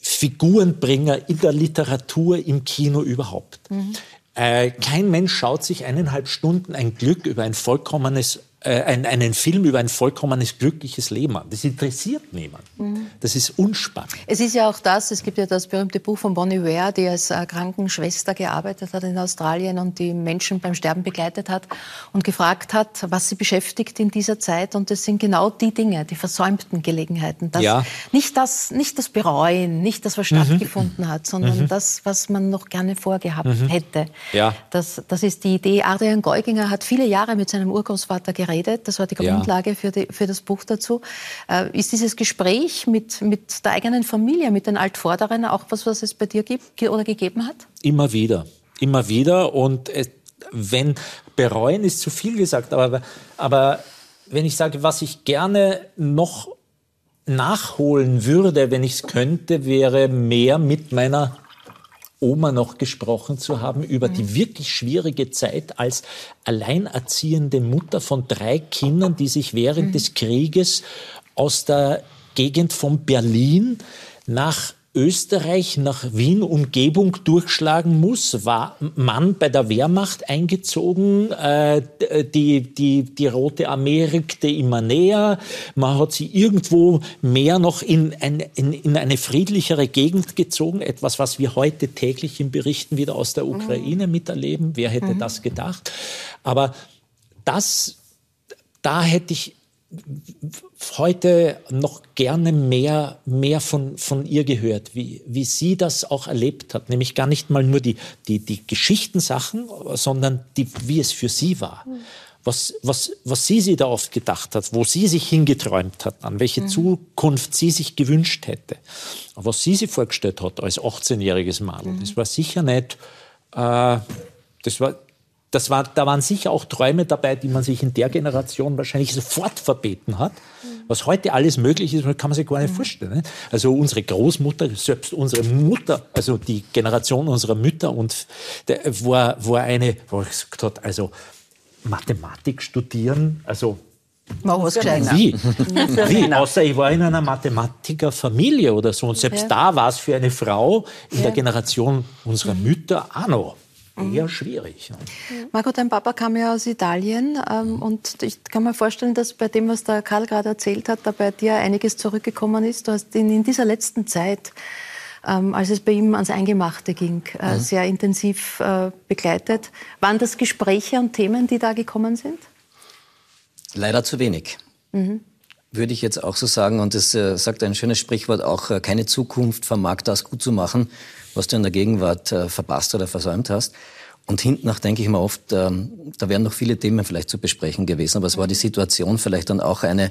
Speaker 4: Figurenbringer in der Literatur, im Kino überhaupt. Mhm. Äh, kein Mensch schaut sich eineinhalb Stunden ein Glück über ein vollkommenes äh, einen Film über ein vollkommenes glückliches Leben an. Das interessiert niemand. Mhm. Das ist unspannend.
Speaker 1: Es ist ja auch das, es gibt ja das berühmte Buch von Bonnie Ware, die als äh, Krankenschwester gearbeitet hat in Australien und die Menschen beim Sterben begleitet hat und gefragt hat, was sie beschäftigt in dieser Zeit. Und das sind genau die Dinge, die versäumten Gelegenheiten. Das, ja. nicht, das, nicht das Bereuen, nicht das, was mhm. stattgefunden hat, sondern mhm. das, was man noch gerne vorgehabt mhm. hätte. Ja. Das, das ist die Idee. Adrian Geuginger hat viele Jahre mit seinem Urgroßvater geredet geredet. Das war die Grundlage ja. für, die, für, das Buch dazu. Äh, ist dieses Gespräch mit, mit der eigenen Familie, mit den Altvorderen auch was, was es bei dir gibt oder gegeben hat?
Speaker 4: Immer wieder. Immer wieder. Und es, wenn bereuen ist zu viel gesagt, aber, aber wenn ich sage, was ich gerne noch nachholen würde, wenn ich es könnte, wäre mehr mit meiner Oma noch gesprochen zu haben über die mhm. wirklich schwierige Zeit als alleinerziehende Mutter von drei Kindern, die sich während mhm. des Krieges aus der Gegend von Berlin nach Österreich nach Wien Umgebung durchschlagen muss, war man bei der Wehrmacht eingezogen. Äh, die, die, die Rote Armee rückte immer näher. Man hat sie irgendwo mehr noch in, ein, in, in eine friedlichere Gegend gezogen. Etwas, was wir heute täglich in Berichten wieder aus der Ukraine mhm. miterleben. Wer hätte mhm. das gedacht? Aber das, da hätte ich heute noch gerne mehr, mehr von, von ihr gehört, wie, wie sie das auch erlebt hat. Nämlich gar nicht mal nur die, die, die Geschichtensachen, sondern die, wie es für sie war. Was, was, was sie sich da oft gedacht hat, wo sie sich hingeträumt hat, an welche mhm. Zukunft sie sich gewünscht hätte. Was sie sich vorgestellt hat als 18-jähriges Madel, mhm. das war sicher nicht, äh, das war das war, da waren sicher auch Träume dabei, die man sich in der Generation wahrscheinlich sofort verbeten hat. Was heute alles möglich ist, kann man sich gar nicht vorstellen. Ne? Also unsere Großmutter, selbst unsere Mutter, also die Generation unserer Mütter und der, war, war eine, wo ich gesagt hat, also Mathematik studieren, also
Speaker 2: Mach was
Speaker 4: Wie? Wie? Außer ich war in einer Mathematikerfamilie oder so. Und selbst ja. da war es für eine Frau in ja. der Generation unserer Mütter auch noch eher schwierig.
Speaker 1: Marco, dein Papa kam ja aus Italien ähm, und ich kann mir vorstellen, dass bei dem, was der Karl gerade erzählt hat, da bei dir einiges zurückgekommen ist. Du hast ihn in dieser letzten Zeit, ähm, als es bei ihm ans Eingemachte ging, äh, mhm. sehr intensiv äh, begleitet. Waren das Gespräche und Themen, die da gekommen sind?
Speaker 3: Leider zu wenig. Mhm. Würde ich jetzt auch so sagen. Und es äh, sagt ein schönes Sprichwort auch, äh, keine Zukunft vermag das gut zu machen was du in der Gegenwart äh, verpasst oder versäumt hast. Und hinten nach denke ich mir oft, ähm, da wären noch viele Themen vielleicht zu besprechen gewesen, aber es war die Situation vielleicht dann auch eine,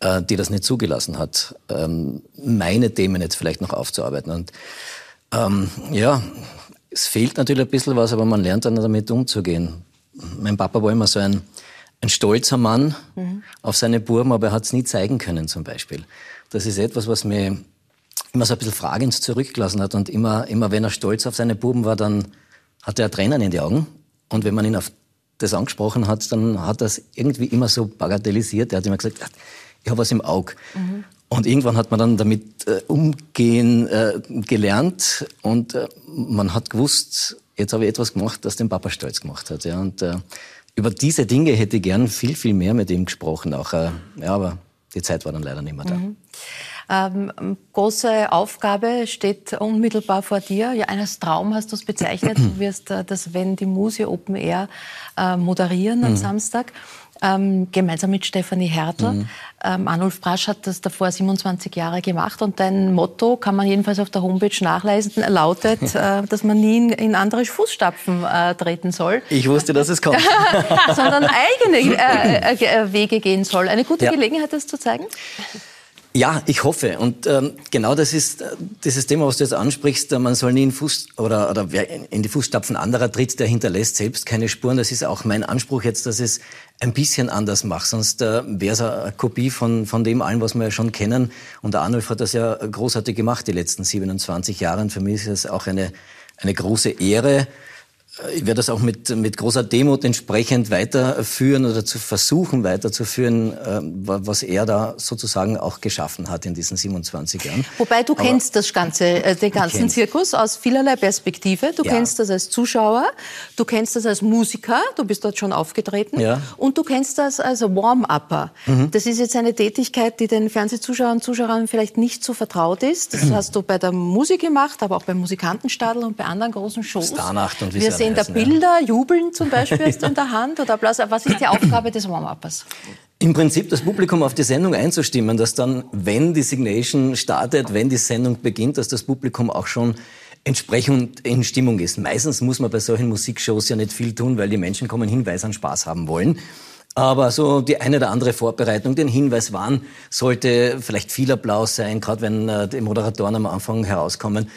Speaker 3: äh, die das nicht zugelassen hat, ähm, meine Themen jetzt vielleicht noch aufzuarbeiten. Und ähm, ja, es fehlt natürlich ein bisschen was, aber man lernt dann damit umzugehen. Mein Papa war immer so ein, ein stolzer Mann mhm. auf seine Burben, aber er hat es nie zeigen können zum Beispiel. Das ist etwas, was mir immer so ein bisschen fragend zurückgelassen hat und immer, immer wenn er stolz auf seine Buben war, dann hatte er Tränen in die Augen. Und wenn man ihn auf das angesprochen hat, dann hat er es irgendwie immer so bagatellisiert. Er hat immer gesagt, ich habe was im Auge. Mhm. Und irgendwann hat man dann damit äh, umgehen äh, gelernt und äh, man hat gewusst, jetzt habe ich etwas gemacht, das den Papa stolz gemacht hat. Ja. Und äh, über diese Dinge hätte ich gern viel, viel mehr mit ihm gesprochen. Auch, äh, ja, aber die Zeit war dann leider nicht mehr da. Mhm.
Speaker 1: Ähm, große Aufgabe steht unmittelbar vor dir. Ja, eines Traum hast du es bezeichnet. Du wirst äh, das Wenn die Muse Open Air äh, moderieren am mhm. Samstag. Ähm, gemeinsam mit Stefanie Hertel. Mhm. Ähm, Arnulf Brasch hat das davor 27 Jahre gemacht und dein Motto, kann man jedenfalls auf der Homepage nachlesen, lautet, äh, dass man nie in, in andere Fußstapfen äh, treten soll.
Speaker 3: Ich wusste, dass es kommt.
Speaker 1: Sondern eigene äh, äh, Wege gehen soll. Eine gute ja. Gelegenheit, das zu zeigen?
Speaker 3: Ja, ich hoffe. Und ähm, genau das ist äh, dieses Thema, was du jetzt ansprichst. Äh, man soll nie in, Fuß, oder, oder wer in die Fußstapfen anderer tritt, der hinterlässt selbst keine Spuren. Das ist auch mein Anspruch jetzt, dass es ein bisschen anders macht. Sonst äh, wäre es eine Kopie von, von dem allen, was wir ja schon kennen. Und der Arnulf hat das ja großartig gemacht die letzten 27 Jahre. Und für mich ist es auch eine, eine große Ehre, ich werde das auch mit, mit großer Demut entsprechend weiterführen oder zu versuchen weiterzuführen, äh, was er da sozusagen auch geschaffen hat in diesen 27 Jahren.
Speaker 1: Wobei du Aber kennst das ganze, äh, den ganzen Zirkus aus vielerlei Perspektive. Du ja. kennst das als Zuschauer, du kennst das als Musiker, du bist dort schon aufgetreten ja. und du kennst das als Warm-Upper. Mhm. Das ist jetzt eine Tätigkeit, die den Fernsehzuschauern und Zuschauern vielleicht nicht so vertraut ist. Das hast du bei der Musik gemacht, aber auch beim Musikantenstadel und bei anderen großen Shows.
Speaker 3: Starnacht und
Speaker 1: wie sehen da Bilder, Jubeln zum Beispiel ist in der Hand oder Applaus. Was ist die Aufgabe des Warm-Uppers?
Speaker 3: Im Prinzip das Publikum auf die Sendung einzustimmen, dass dann, wenn die Signation startet, wenn die Sendung beginnt, dass das Publikum auch schon entsprechend in Stimmung ist. Meistens muss man bei solchen Musikshows ja nicht viel tun, weil die Menschen kommen hin, weil sie einen Spaß haben wollen. Aber so die eine oder andere Vorbereitung, den Hinweis wann sollte vielleicht viel Applaus sein, gerade wenn äh, die Moderatoren am Anfang herauskommen.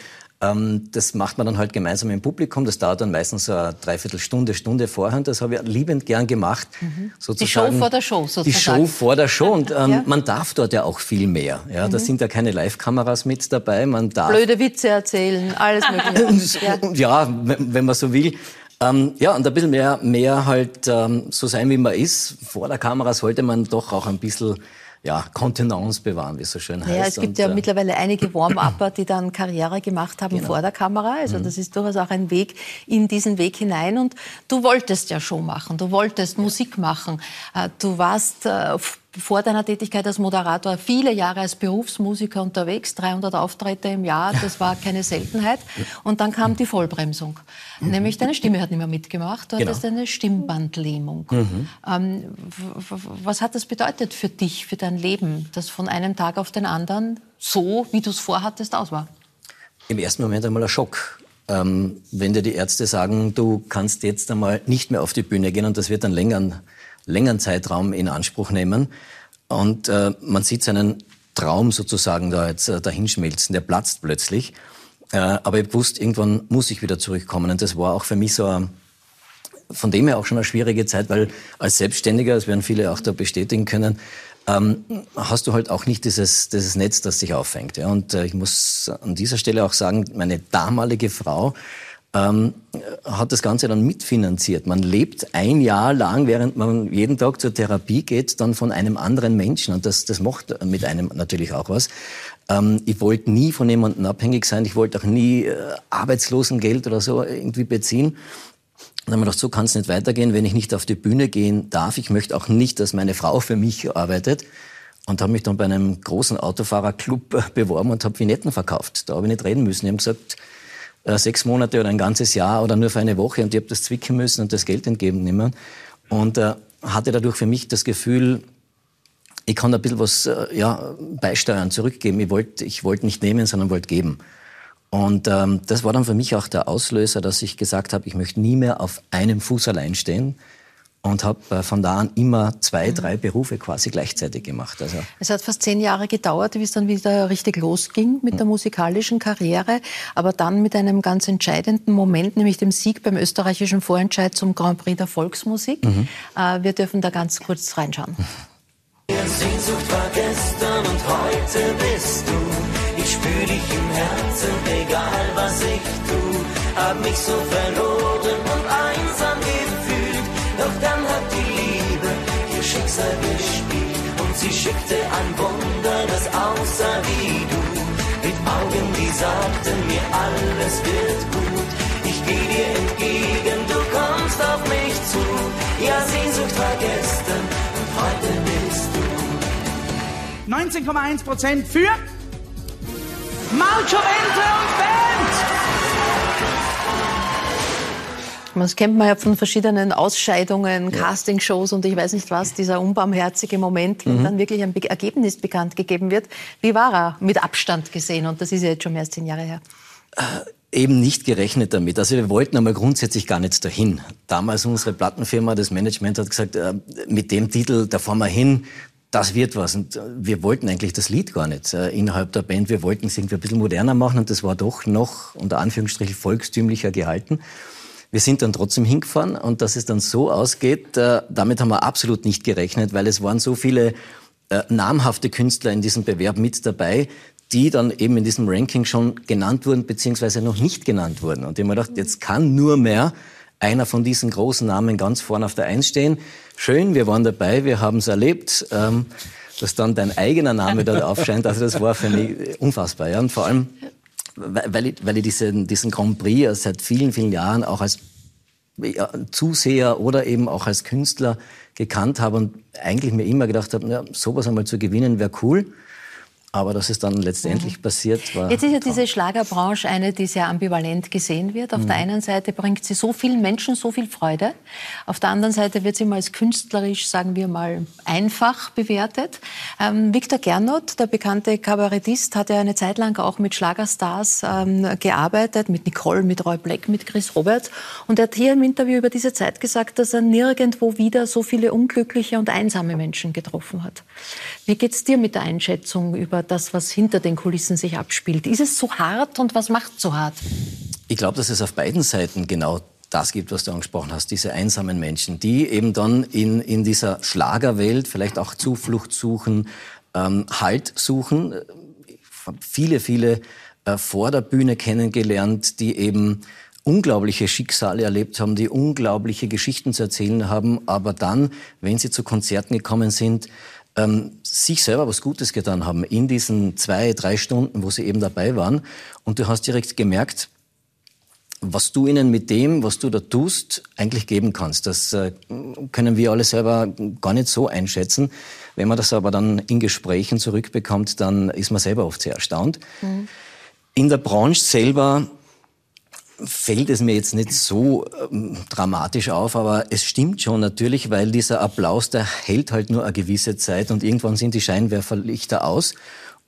Speaker 3: Ähm, das macht man dann halt gemeinsam im Publikum. Das dauert dann meistens so eine Dreiviertelstunde, Stunde vorher. Und das habe ich liebend gern gemacht.
Speaker 1: Mhm. Die Show vor der Show sozusagen.
Speaker 3: Die Show vor der Show. Und ähm, ja. man darf dort ja auch viel mehr. Ja, mhm. Da sind ja keine Live-Kameras mit dabei. Man darf
Speaker 1: Blöde Witze erzählen, alles Mögliche.
Speaker 3: ja, ja wenn, wenn man so will. Ähm, ja, und ein bisschen mehr, mehr halt ähm, so sein, wie man ist. Vor der Kamera sollte man doch auch ein bisschen ja, Kontenance bewahren, wie es so schön heißt.
Speaker 1: Ja, es gibt
Speaker 3: Und,
Speaker 1: ja
Speaker 3: äh,
Speaker 1: mittlerweile einige Warm-Upper, die dann Karriere gemacht haben
Speaker 3: Genau.
Speaker 1: vor der Kamera. Also
Speaker 3: Mhm.
Speaker 1: das ist durchaus auch ein Weg in diesen Weg hinein. Und du wolltest ja Show machen, du wolltest Musik machen. Äh, Du warst äh, vor deiner Tätigkeit als Moderator viele Jahre als Berufsmusiker unterwegs, 300 Auftritte im Jahr, das war keine Seltenheit. Und dann kam die Vollbremsung. Nämlich deine Stimme hat nicht mehr mitgemacht, du
Speaker 3: Genau.
Speaker 1: hattest eine Stimmbandlähmung. Ähm, w- w- was hat das bedeutet für dich, für dein Leben, das von einem Tag auf den anderen so, wie du es vorhattest, aus war?
Speaker 3: Im ersten Moment einmal ein Schock. Ähm, wenn dir die Ärzte sagen, du kannst jetzt einmal nicht mehr auf die Bühne gehen und das wird einen längeren, längeren Zeitraum in Anspruch nehmen. Und äh, man sieht seinen Traum sozusagen da jetzt äh, dahinschmelzen, der platzt plötzlich. Äh, aber ich wusste, irgendwann muss ich wieder zurückkommen. Und das war auch für mich so ein, von dem her auch schon eine schwierige Zeit, weil als Selbstständiger, das werden viele auch da bestätigen können, ähm, hast du halt auch nicht dieses, dieses Netz, das dich auffängt. Ja? Und äh, ich muss an dieser Stelle auch sagen, meine damalige Frau ähm, hat das Ganze dann mitfinanziert. Man lebt ein Jahr lang, während man jeden Tag zur Therapie geht, dann von einem anderen Menschen. Und das, das macht mit einem natürlich auch was. Ähm, ich wollte nie von jemandem abhängig sein. Ich wollte auch nie äh, Arbeitslosengeld oder so irgendwie beziehen. Und dann haben wir gedacht, so kann es nicht weitergehen, wenn ich nicht auf die Bühne gehen darf. Ich möchte auch nicht, dass meine Frau für mich arbeitet. Und habe mich dann bei einem großen Autofahrerclub beworben und habe Vignetten verkauft. Da habe ich nicht reden müssen. Die haben gesagt, äh, sechs Monate oder ein ganzes Jahr oder nur für eine Woche. Und ich habe das zwicken müssen und das Geld entgegennehmen. Und äh, hatte dadurch für mich das Gefühl, ich kann da ein bisschen was äh, ja, beisteuern, zurückgeben. Ich wollte ich wollt nicht nehmen, sondern wollte geben. Und ähm, das war dann für mich auch der Auslöser, dass ich gesagt habe, ich möchte nie mehr auf einem Fuß allein stehen und habe äh, von da an immer zwei, drei Berufe quasi gleichzeitig gemacht. Also
Speaker 1: Es hat fast zehn Jahre gedauert, bis es dann wieder richtig losging mit der musikalischen Karriere, aber dann mit einem ganz entscheidenden Moment, nämlich dem Sieg beim österreichischen Vorentscheid zum Grand Prix der Volksmusik. Äh, wir dürfen da ganz kurz reinschauen.
Speaker 7: Sehnsucht war gestern und heute bist du. Ich spür dich im Herzen, egal was ich tu. Hab mich so verloren schickte ein Wunder, das aussah wie du. Mit Augen, die sagten mir, alles wird gut. Ich geh dir entgegen, du kommst auf mich zu. Ja, Sehnsucht war gestern und heute bist du.
Speaker 8: 19,1 Prozent für Marcio Rente und Band.
Speaker 1: Das kennt man ja von verschiedenen Ausscheidungen, Castingshows und ich weiß nicht was, dieser unbarmherzige Moment, wenn dann wirklich ein Be Ergebnis bekannt gegeben wird. Wie war er mit Abstand gesehen? Und das ist ja jetzt schon mehr als zehn Jahre her.
Speaker 3: eben nicht gerechnet damit. Also wir wollten einmal grundsätzlich gar nicht dahin. Damals unsere Plattenfirma, das Management hat gesagt, äh, mit dem Titel, da fahren wir hin, das wird was. Und äh, wir wollten eigentlich das Lied gar nicht äh, innerhalb der Band. Wir wollten es irgendwie ein bisschen moderner machen und das war doch noch unter Anführungsstrichen volkstümlicher gehalten. Wir sind dann trotzdem hingefahren und dass es dann so ausgeht, äh, damit haben wir absolut nicht gerechnet, weil es waren so viele äh, namhafte Künstler in diesem Bewerb mit dabei, die dann eben in diesem Ranking schon genannt wurden, beziehungsweise noch nicht genannt wurden. Und ich habe mir gedacht, jetzt kann nur mehr einer von diesen großen Namen ganz vorne auf der Eins stehen. Schön, wir waren dabei, wir haben es erlebt, ähm, dass dann dein eigener Name dort aufscheint. Also das war für mich unfassbar. Ja. Und vor allem, weil ich, weil ich diesen, diesen Grand Prix seit vielen, vielen Jahren auch als Zuseher oder eben auch als Künstler gekannt habe und eigentlich mir immer gedacht habe, ja, sowas einmal zu gewinnen wäre cool. Aber dass es dann letztendlich passiert, war.
Speaker 1: Jetzt ist ja diese Schlagerbranche eine, die sehr ambivalent gesehen wird. Auf
Speaker 3: Mhm.
Speaker 1: der einen Seite bringt sie so vielen Menschen so viel Freude. Auf der anderen Seite wird sie mal als künstlerisch, sagen wir mal, einfach bewertet. Ähm, Viktor Gernot, der bekannte Kabarettist, hat ja eine Zeit lang auch mit Schlagerstars ähm, gearbeitet, mit Nicole, mit Roy Black, mit Chris Roberts. Und er hat hier im Interview über diese Zeit gesagt, dass er nirgendwo wieder so viele unglückliche und einsame Menschen getroffen hat. Wie geht's dir mit der Einschätzung über das, was hinter den Kulissen sich abspielt? Ist es so hart und was macht so hart?
Speaker 3: Ich glaube, dass es auf beiden Seiten genau das gibt, was du angesprochen hast, diese einsamen Menschen, die eben dann in, in dieser Schlagerwelt vielleicht auch Zuflucht suchen, ähm, Halt suchen. Ich habe viele, viele äh, vor der Bühne kennengelernt, die eben unglaubliche Schicksale erlebt haben, die unglaubliche Geschichten zu erzählen haben, aber dann, wenn sie zu Konzerten gekommen sind, ähm, sich selber was Gutes getan haben in diesen zwei, drei Stunden, wo sie eben dabei waren. Und du hast direkt gemerkt, was du ihnen mit dem, was du da tust, eigentlich geben kannst. Das äh, können wir alle selber gar nicht so einschätzen. Wenn man das aber dann in Gesprächen zurückbekommt, dann ist man selber oft sehr erstaunt. Mhm. In der Branche selber fällt es mir jetzt nicht so ähm, dramatisch auf, aber es stimmt schon natürlich, weil dieser Applaus, der hält halt nur eine gewisse Zeit und irgendwann sind die Scheinwerferlichter aus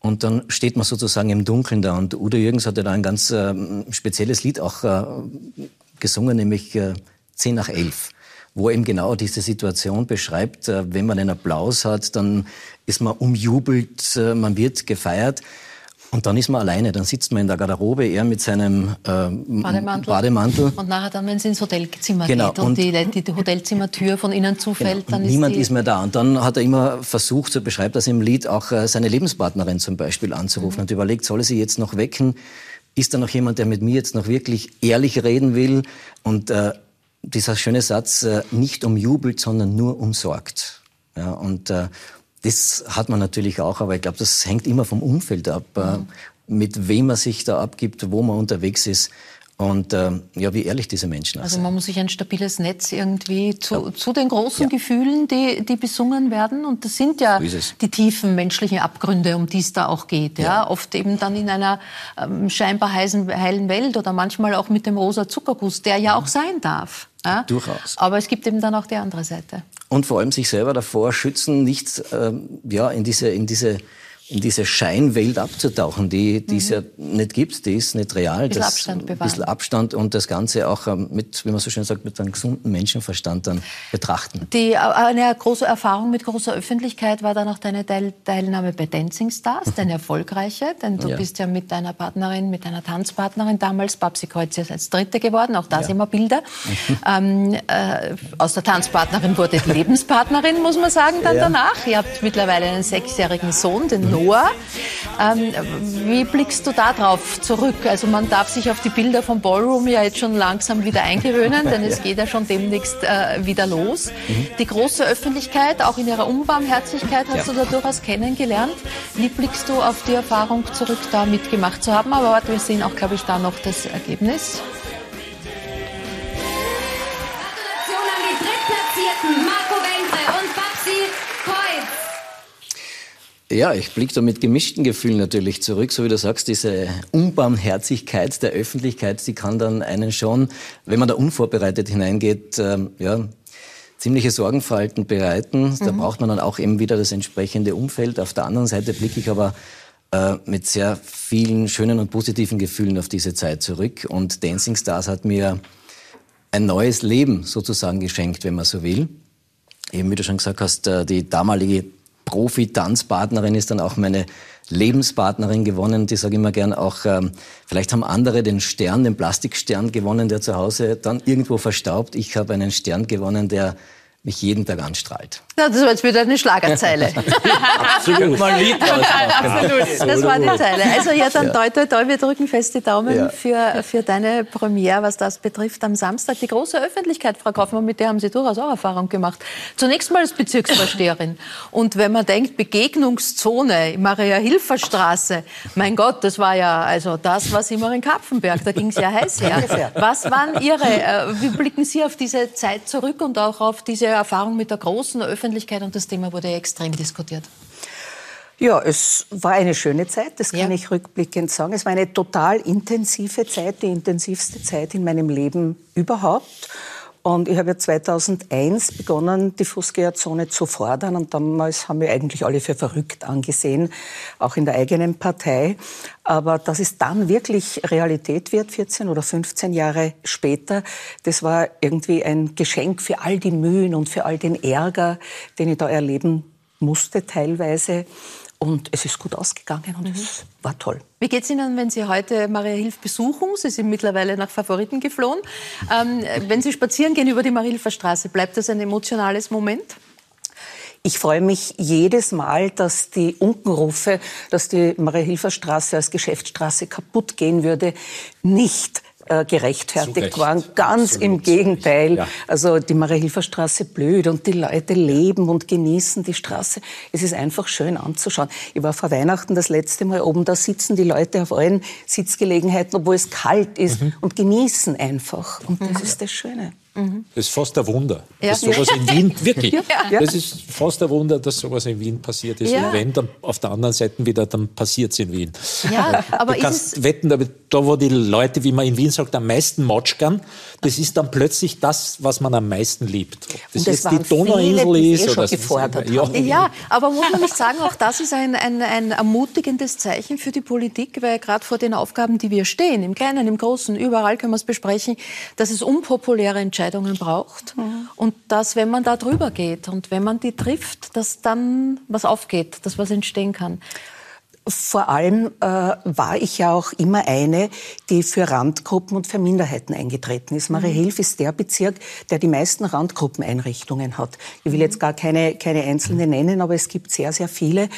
Speaker 3: und dann steht man sozusagen im Dunkeln da. Und Udo Jürgens hatte da ein ganz äh, spezielles Lied auch äh, gesungen, nämlich äh, 10 nach 11 wo er eben genau diese Situation beschreibt. Äh, wenn man einen Applaus hat, dann ist man umjubelt, äh, man wird gefeiert. Und dann ist man alleine, dann sitzt man in der Garderobe, er mit seinem äh, Bademantel. Bademantel.
Speaker 1: Und nachher dann, wenn es ins Hotelzimmer genau. geht und, und die, die, Hotelzimmertür von innen zufällt, genau. dann
Speaker 3: ist Niemand ist mehr da. Und dann hat er immer versucht, so beschreibt das im Lied, auch äh, seine Lebenspartnerin zum Beispiel anzurufen mhm. und überlegt, soll er sie jetzt noch wecken? Ist da noch jemand, der mit mir jetzt noch wirklich ehrlich reden will? Und äh, dieser schöne Satz, äh, nicht umjubelt, sondern nur umsorgt. Ja, und äh, das hat man natürlich auch, aber ich glaube, das hängt immer vom Umfeld ab, mhm. mit wem man sich da abgibt, wo man unterwegs ist. Und äh, ja, wie ehrlich diese Menschen
Speaker 1: also sind. Also man muss sich ein stabiles Netz irgendwie zu, ja. zu den großen ja. Gefühlen, die, die besungen werden. Und das sind ja so die tiefen menschlichen Abgründe, um die es da auch geht. Ja. ja. Oft eben dann in einer ähm, scheinbar heißen, heilen Welt oder manchmal auch mit dem rosa Zuckerguss, der ja auch sein darf.
Speaker 3: Durchaus.
Speaker 1: Aber es gibt eben dann auch die andere Seite.
Speaker 3: Und vor allem sich selber davor schützen, nicht ähm, ja, in diese, in diese in diese Scheinwelt abzutauchen, die, die es mhm. ja nicht gibt, die ist nicht real. Ein
Speaker 1: bisschen das, Abstand
Speaker 3: bewahren. Ein bisschen Abstand und das Ganze auch ähm, mit, wie man so schön sagt, mit einem gesunden Menschenverstand dann betrachten.
Speaker 1: Die, äh, eine große Erfahrung mit großer Öffentlichkeit war dann auch deine Teil, Teilnahme bei Dancing Stars, deine erfolgreiche, denn du ja. bist ja mit deiner Partnerin, mit deiner Tanzpartnerin damals, Babsi Kreuz, als Dritte geworden, auch da ja. sehen wir Bilder. ähm, äh, aus der Tanzpartnerin wurde die Lebenspartnerin, muss man sagen, dann ja. danach. Ihr habt mittlerweile einen sechsjährigen Sohn, den Noah. Ähm, wie blickst du da drauf zurück? Also man darf sich auf die Bilder vom Ballroom ja jetzt schon langsam wieder eingewöhnen, denn es geht ja schon demnächst äh, wieder los. Mhm. Die große Öffentlichkeit, auch in ihrer Unbarmherzigkeit, hast ja. du da durchaus kennengelernt. Wie blickst du auf die Erfahrung zurück, da mitgemacht zu haben? Aber warte, wir sehen auch, glaube ich, da noch das Ergebnis.
Speaker 9: Gratulation an die Drittplatzierten Marco Wengre und Babsi Kreuz.
Speaker 3: Ja, ich blicke da mit gemischten Gefühlen natürlich zurück, so wie du sagst, diese Unbarmherzigkeit der Öffentlichkeit, die kann dann einen schon, wenn man da unvorbereitet hineingeht, ähm, ja, ziemliche Sorgenfalten bereiten. Mhm. Da braucht man dann auch eben wieder das entsprechende Umfeld. Auf der anderen Seite blicke ich aber äh, mit sehr vielen schönen und positiven Gefühlen auf diese Zeit zurück. Und Dancing Stars hat mir ein neues Leben sozusagen geschenkt, wenn man so will. Eben, wie du schon gesagt hast, äh, die damalige Profi-Tanzpartnerin ist dann auch meine Lebenspartnerin gewonnen. Die sage immer gern auch, ähm, vielleicht haben andere den Stern, den Plastikstern gewonnen, der zu Hause dann irgendwo verstaubt. Ich habe einen Stern gewonnen, der mich jeden Tag anstrahlt.
Speaker 1: Ja, das war jetzt wieder eine Schlagerzeit.
Speaker 3: Absolut. Mal Lied
Speaker 1: Absolut. Das war die Zeile. Also ja, dann toi, toi, toi, wir drücken fest die Daumen ja. für, für deine Premiere, was das betrifft, am Samstag. Die große Öffentlichkeit, Frau Kaufmann, mit der haben Sie durchaus auch Erfahrung gemacht. Zunächst mal als Bezirksvorsteherin. Und wenn man denkt, Begegnungszone, Maria-Hilfer-Straße, mein Gott, das war ja also das, was immer in Kapfenberg, da ging es ja heiß her. Was waren Ihre, äh, wie blicken Sie auf diese Zeit zurück und auch auf diese Erfahrung mit der großen Öffentlichkeit und das Thema wurde extrem diskutiert.
Speaker 2: Ja, es war eine schöne Zeit, das kann ja. ich rückblickend sagen. Es war eine total intensive Zeit, die intensivste Zeit in meinem Leben überhaupt. Und ich habe ja 2001 begonnen, die Fußgängerzone zu fordern. Und damals haben wir eigentlich alle für verrückt angesehen, auch in der eigenen Partei. Aber dass es dann wirklich Realität wird, 14 oder 15 Jahre später, das war irgendwie ein Geschenk für all die Mühen und für all den Ärger, den ich da erleben musste teilweise. Und es ist gut ausgegangen und mhm. es war toll.
Speaker 1: Wie geht es Ihnen, wenn Sie heute Maria Hilf besuchen? Sie sind mittlerweile nach Favoriten geflohen. Ähm, wenn Sie spazieren gehen über die Maria Straße, bleibt das ein emotionales Moment?
Speaker 2: Ich freue mich jedes Mal, dass die Unkenrufe, dass die Maria-Hilfer-Straße als Geschäftsstraße kaputt gehen würde, nicht äh, gerechtfertigt waren. Ganz
Speaker 4: Absolut
Speaker 2: im. Gegenteil.
Speaker 4: Ja.
Speaker 2: Also die Marie-Hilfer-Straße blüht und die Leute leben und genießen die Straße. Es ist einfach schön anzuschauen. Ich war vor Weihnachten das letzte Mal oben, da sitzen die Leute auf allen Sitzgelegenheiten, obwohl es kalt ist
Speaker 4: Mhm.
Speaker 2: und genießen einfach. Und das ist das Schöne.
Speaker 4: Das ist fast ein Wunder,
Speaker 1: Ja.
Speaker 4: dass sowas in Wien, wirklich,
Speaker 2: Ja.
Speaker 4: das ist fast ein Wunder, dass sowas in Wien passiert ist.
Speaker 1: Ja.
Speaker 4: Und wenn, dann auf der anderen Seite wieder, dann passiert es in Wien.
Speaker 1: Ja, aber
Speaker 4: du kannst wetten, aber da wo die Leute, wie man in Wien sagt, am meisten Motschkern, das ist dann plötzlich das, was man am meisten liebt. Ob das
Speaker 2: es
Speaker 4: jetzt die Donauinsel
Speaker 2: viele,
Speaker 4: ist
Speaker 2: eh
Speaker 4: oder das-
Speaker 2: gefordert
Speaker 4: ja.
Speaker 1: Ja, aber muss man nicht sagen, auch das ist ein, ein, ein ermutigendes Zeichen für die Politik, weil gerade vor den Aufgaben, die wir stehen, im Kleinen, im Großen, überall können wir es besprechen, dass es unpopuläre Entscheidungen braucht und dass, wenn man da drüber geht und wenn man die trifft, dass dann was aufgeht, dass was entstehen kann.
Speaker 2: Vor allem äh, war ich ja auch immer eine, die für Randgruppen und für Minderheiten eingetreten ist. Marie Hilf ist der Bezirk, der die meisten Randgruppeneinrichtungen hat. Ich will jetzt gar keine, keine einzelne nennen, aber es gibt sehr, sehr viele.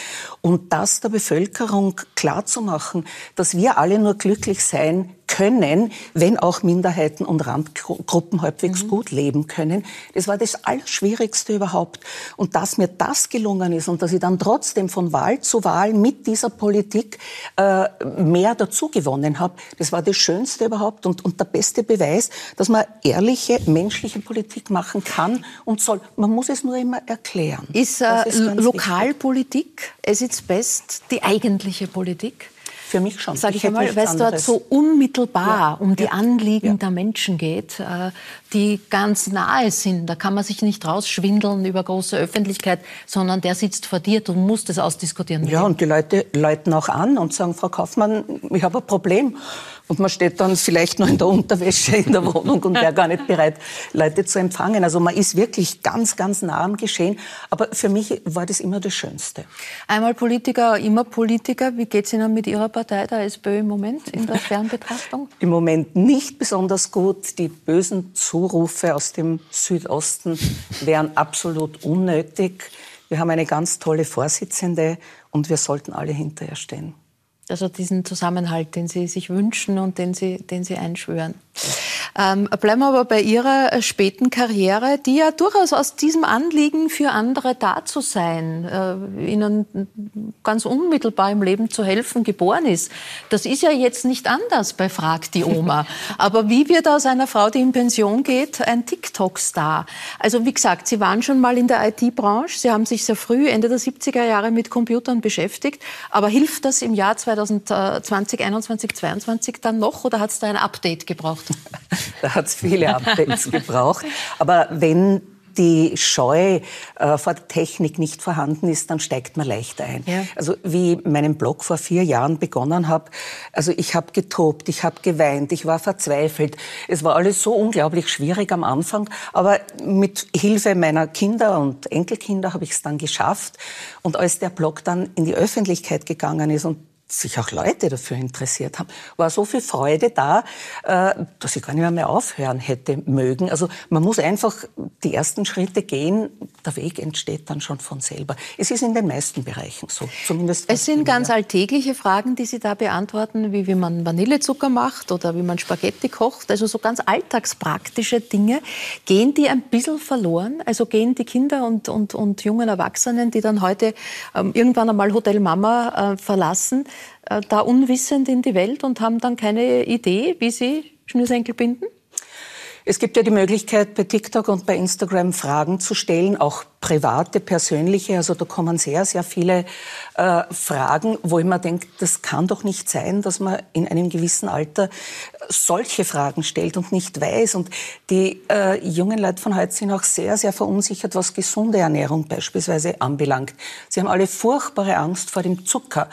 Speaker 2: Und das der Bevölkerung klarzumachen, dass wir alle nur glücklich sein können, wenn auch Minderheiten und Randgruppen halbwegs gut leben können. Das war das Allerschwierigste überhaupt. Und dass mir das gelungen ist und dass ich dann trotzdem von Wahl zu Wahl mit dieser Politik äh, mehr dazu gewonnen habe, das war das Schönste überhaupt und, und der beste Beweis, dass man ehrliche, menschliche Politik machen kann und soll. Man muss es nur immer erklären.
Speaker 1: Ist, äh,
Speaker 2: ist
Speaker 1: Lokalpolitik, es ist best, die eigentliche Politik?
Speaker 2: Für mich schon.
Speaker 1: Sag ich,
Speaker 2: hätte
Speaker 1: einmal, weil es dort so unmittelbar
Speaker 2: Ja,
Speaker 1: um die
Speaker 2: ja,
Speaker 1: Anliegen
Speaker 2: ja.
Speaker 1: der Menschen geht, äh, die ganz nahe sind. Da kann man sich nicht rausschwindeln über große Öffentlichkeit, sondern der sitzt vor dir, du musst es ausdiskutieren.
Speaker 2: Ja, und die Leute läuten auch an und sagen, Frau Kaufmann, ich habe ein Problem. Und man steht dann vielleicht noch in der Unterwäsche in der Wohnung und wäre gar nicht bereit, Leute zu empfangen. Also man ist wirklich ganz, ganz nah am Geschehen. Aber für mich war das immer das Schönste.
Speaker 1: Einmal Politiker, immer Politiker. Wie geht es Ihnen mit Ihrer Partei, der SPÖ, im Moment in der Fernbetrachtung?
Speaker 2: Im Moment nicht besonders gut. Die bösen Zurufe aus dem Südosten wären absolut unnötig. Wir haben eine ganz tolle Vorsitzende und wir sollten alle hinter ihr stehen.
Speaker 1: Also diesen Zusammenhalt, den Sie sich wünschen und den Sie, den Sie einschwören. Ähm, bleiben wir aber bei Ihrer äh, späten Karriere, die ja durchaus aus diesem Anliegen für andere da zu sein, äh, ihnen ganz unmittelbar im Leben zu helfen, geboren ist. Das ist ja jetzt nicht anders bei Frag die Oma. aber wie wird aus einer Frau, die in Pension geht, ein TikTok-Star? Also wie gesagt, Sie waren schon mal in der IT-Branche, Sie haben sich sehr früh, Ende der 70er Jahre, mit Computern beschäftigt. Aber hilft das im Jahr 2020, 21, 22 dann noch oder hat es da ein Update gebraucht?
Speaker 2: Da hat es viele Updates gebraucht. Aber wenn die Scheu äh, vor der Technik nicht vorhanden ist, dann steigt man leicht ein.
Speaker 1: Ja.
Speaker 2: Also wie meinen Blog vor vier Jahren begonnen habe, also ich habe getobt, ich habe geweint, ich war verzweifelt. Es war alles so unglaublich schwierig am Anfang, aber mit Hilfe meiner Kinder und Enkelkinder habe ich es dann geschafft. Und als der Blog dann in die Öffentlichkeit gegangen ist und sich auch Leute dafür interessiert haben, war so viel Freude da, äh, dass ich gar nicht mehr, mehr aufhören hätte mögen. Also man muss einfach die ersten Schritte gehen, der Weg entsteht dann schon von selber. Es ist in den meisten Bereichen so, zumindest.
Speaker 1: Es sind ganz alltägliche Fragen, die Sie da beantworten, wie wie man Vanillezucker macht oder wie man Spaghetti kocht. Also so ganz alltagspraktische Dinge. Gehen die ein bisschen verloren? Also gehen die Kinder und, und, und jungen Erwachsenen, die dann heute ähm, irgendwann einmal Hotel Mama äh, verlassen, äh, da unwissend in die Welt und haben dann keine Idee, wie sie Schnürsenkel binden?
Speaker 2: Es gibt ja die Möglichkeit, bei TikTok und bei Instagram Fragen zu stellen, auch private, persönliche. Also da kommen sehr, sehr viele äh, Fragen, wo ich mir denke, das kann doch nicht sein, dass man in einem gewissen Alter solche Fragen stellt und nicht weiß. Und die äh, jungen Leute von heute sind auch sehr, sehr verunsichert, was gesunde Ernährung beispielsweise anbelangt. Sie haben alle furchtbare Angst vor dem Zucker,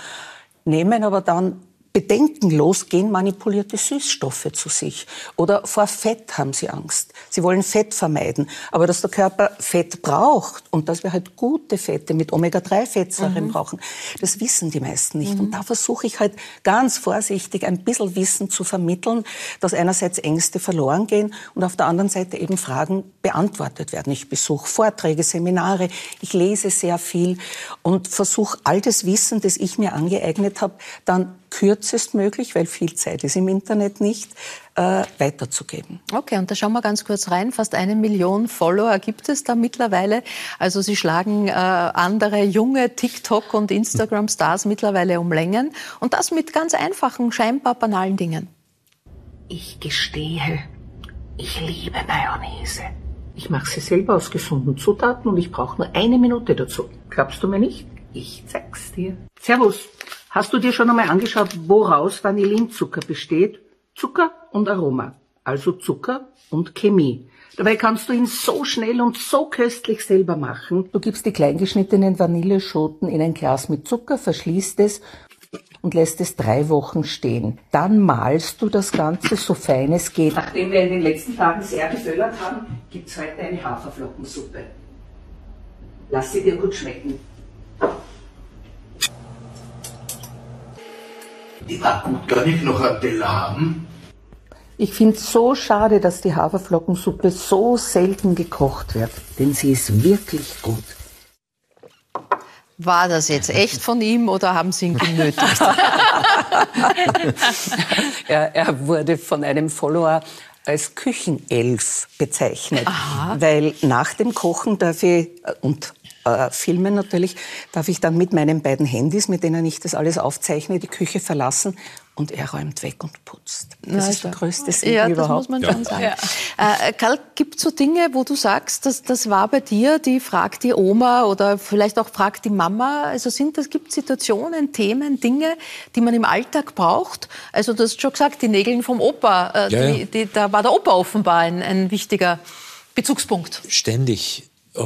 Speaker 2: nehmen aber dann bedenkenlos genmanipulierte Süßstoffe zu sich. Oder vor Fett haben sie Angst. Sie wollen Fett vermeiden. Aber dass der Körper Fett braucht und dass wir halt gute Fette mit Omega-3-Fettsäuren brauchen, das wissen die meisten nicht. Und da versuche ich halt ganz vorsichtig ein bisschen Wissen zu vermitteln, dass einerseits Ängste verloren gehen und auf der anderen Seite eben Fragen beantwortet werden. Ich besuche Vorträge, Seminare, ich lese sehr viel und versuche all das Wissen, das ich mir angeeignet habe, dann kürzestmöglich, weil viel Zeit ist im Internet nicht, äh, weiterzugeben.
Speaker 1: Okay, und da schauen wir ganz kurz rein. Fast eine Million Follower gibt es da mittlerweile. Also Sie schlagen äh, andere junge TikTok- und Instagram-Stars mittlerweile um Längen. Und das mit ganz einfachen, scheinbar banalen Dingen.
Speaker 10: Ich gestehe, ich liebe Mayonnaise. Ich mache sie selber aus gesunden Zutaten und ich brauche nur eine Minute dazu. Glaubst du mir nicht? Ich zeig's dir. Servus. Hast du dir schon einmal angeschaut, woraus Vanillinzucker besteht? Zucker und Aroma. Also Zucker und Chemie. Dabei kannst du ihn so schnell und so köstlich selber machen.
Speaker 2: Du gibst die kleingeschnittenen Vanilleschoten in ein Glas mit Zucker, verschließt es und lässt es drei Wochen stehen. Dann malst du das Ganze so fein es geht.
Speaker 10: Nachdem wir in den letzten Tagen sehr geföllert haben, gibt's heute eine Haferflockensuppe. Lass sie dir gut schmecken.
Speaker 11: Die war gut, kann ich noch einen Teller haben?
Speaker 2: Ich finde es so schade, dass die Haferflockensuppe so selten gekocht wird, denn sie ist wirklich gut.
Speaker 1: War das jetzt echt von ihm oder haben Sie ihn genötigt?
Speaker 2: er, er wurde von einem Follower als Küchenelf bezeichnet,
Speaker 1: Aha.
Speaker 2: weil nach dem Kochen darf ich und äh, Filmen natürlich, darf ich dann mit meinen beiden Handys, mit denen ich das alles aufzeichne, die Küche verlassen und er räumt weg und putzt. Das
Speaker 1: Na,
Speaker 2: ist der
Speaker 1: also.
Speaker 2: größte Segen
Speaker 1: Ja, das
Speaker 2: überhaupt.
Speaker 1: muss man schon sagen. Äh, Karl, gibt es so Dinge, wo du sagst, dass das war bei dir, die fragt die Oma oder vielleicht auch fragt die Mama? Also sind das gibt Situationen, Themen, Dinge, die man im Alltag braucht? Also du hast schon gesagt, die Nägeln vom Opa, äh,
Speaker 4: Ja,
Speaker 1: die,
Speaker 4: ja.
Speaker 1: Die, da war der Opa offenbar ein, ein wichtiger Bezugspunkt.
Speaker 4: ständig äh,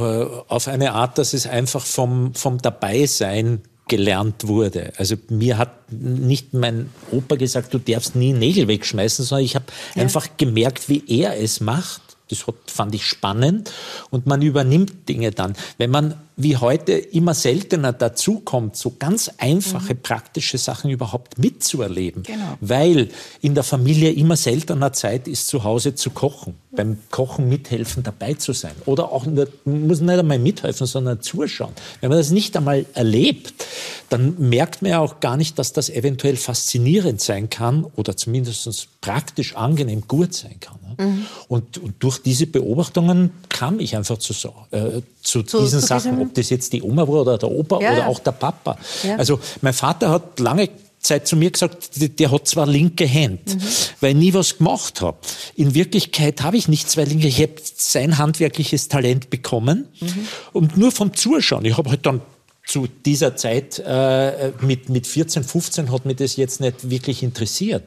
Speaker 4: auf eine Art, dass es einfach vom, vom Dabeisein gelernt wurde. Also mir hat nicht mein Opa gesagt, du darfst nie Nägel wegschmeißen, sondern ich habe einfach gemerkt, wie er es macht. Das hat, fand ich spannend und man übernimmt Dinge dann. Wenn man wie heute immer seltener dazu kommt, so ganz einfache, praktische Sachen überhaupt mitzuerleben,
Speaker 2: Genau.
Speaker 4: weil in der Familie immer seltener Zeit ist, zu Hause zu kochen, beim Kochen mithelfen, dabei zu sein. Oder auch, man muss nicht einmal mithelfen, sondern zuschauen. Wenn man das nicht einmal erlebt, dann merkt man ja auch gar nicht, dass das eventuell faszinierend sein kann oder zumindest praktisch angenehm gut sein kann. ne? Und, und durch diese Beobachtungen kam ich einfach zu, äh, zu,
Speaker 1: Zu-
Speaker 4: diesen
Speaker 1: zu
Speaker 4: Sachen, ob das jetzt die Oma war oder der Opa
Speaker 1: Ja,
Speaker 4: oder auch der Papa.
Speaker 1: Ja.
Speaker 4: Also mein Vater hat lange Zeit zu mir gesagt, der- hat zwar linke Hände, weil ich nie was gemacht habe. In Wirklichkeit habe ich nicht zwei linke, ich habe sein handwerkliches Talent bekommen und nur vom Zuschauen. Ich habe halt dann zu dieser Zeit äh, mit, mit 14, 15 hat mich das jetzt nicht wirklich interessiert.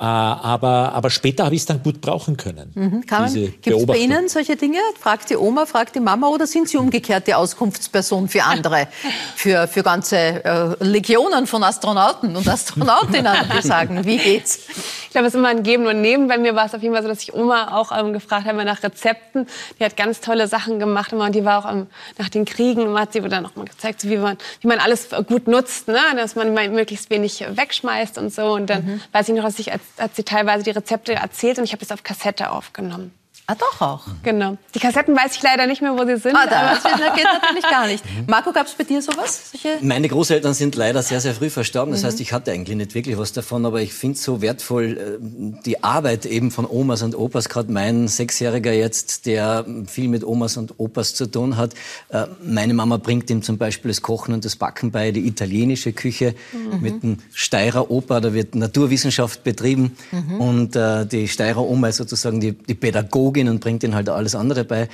Speaker 4: Äh, aber, aber später habe ich es dann gut brauchen können.
Speaker 1: Mhm. Gibt es bei. Ihnen solche Dinge? Fragt die Oma, fragt die Mama oder sind Sie umgekehrt die Auskunftsperson für andere? für, für ganze äh, Legionen von Astronauten und Astronautinnen, die sagen, wie geht's?
Speaker 5: Ich glaube, es ist immer ein Geben und Nehmen. Bei mir war es auf jeden Fall so, dass ich Oma auch ähm, gefragt habe nach Rezepten. Die hat ganz tolle Sachen gemacht immer und die war auch ähm, nach den Kriegen immer hat sie dann auch mal gezeigt, so wie man, wie man alles gut nutzt, ne? dass man möglichst wenig wegschmeißt und so. Und dann weiß ich noch, dass ich, als, hat sie teilweise die Rezepte erzählt und ich habe das auf Kassette aufgenommen.
Speaker 1: Ah, doch auch.
Speaker 5: Genau. Die Kassetten weiß ich leider nicht mehr, wo sie sind.
Speaker 1: Ah, da,
Speaker 5: aber-
Speaker 1: das geht natürlich gar nicht. Marco, gab es bei dir sowas? Solche?
Speaker 3: Meine Großeltern sind leider sehr, sehr früh verstorben. Das heißt, ich hatte eigentlich nicht wirklich was davon, aber ich finde es so wertvoll, äh, die Arbeit eben von Omas und Opas, gerade mein Sechsjähriger jetzt, der viel mit Omas und Opas zu tun hat. Äh, Meine Mama bringt ihm zum Beispiel das Kochen und das Backen bei, die italienische Küche mit dem Steirer Opa, da wird Naturwissenschaft betrieben und äh, die Steirer Oma ist sozusagen die, die Pädagogin und bringt ihnen halt alles andere bei.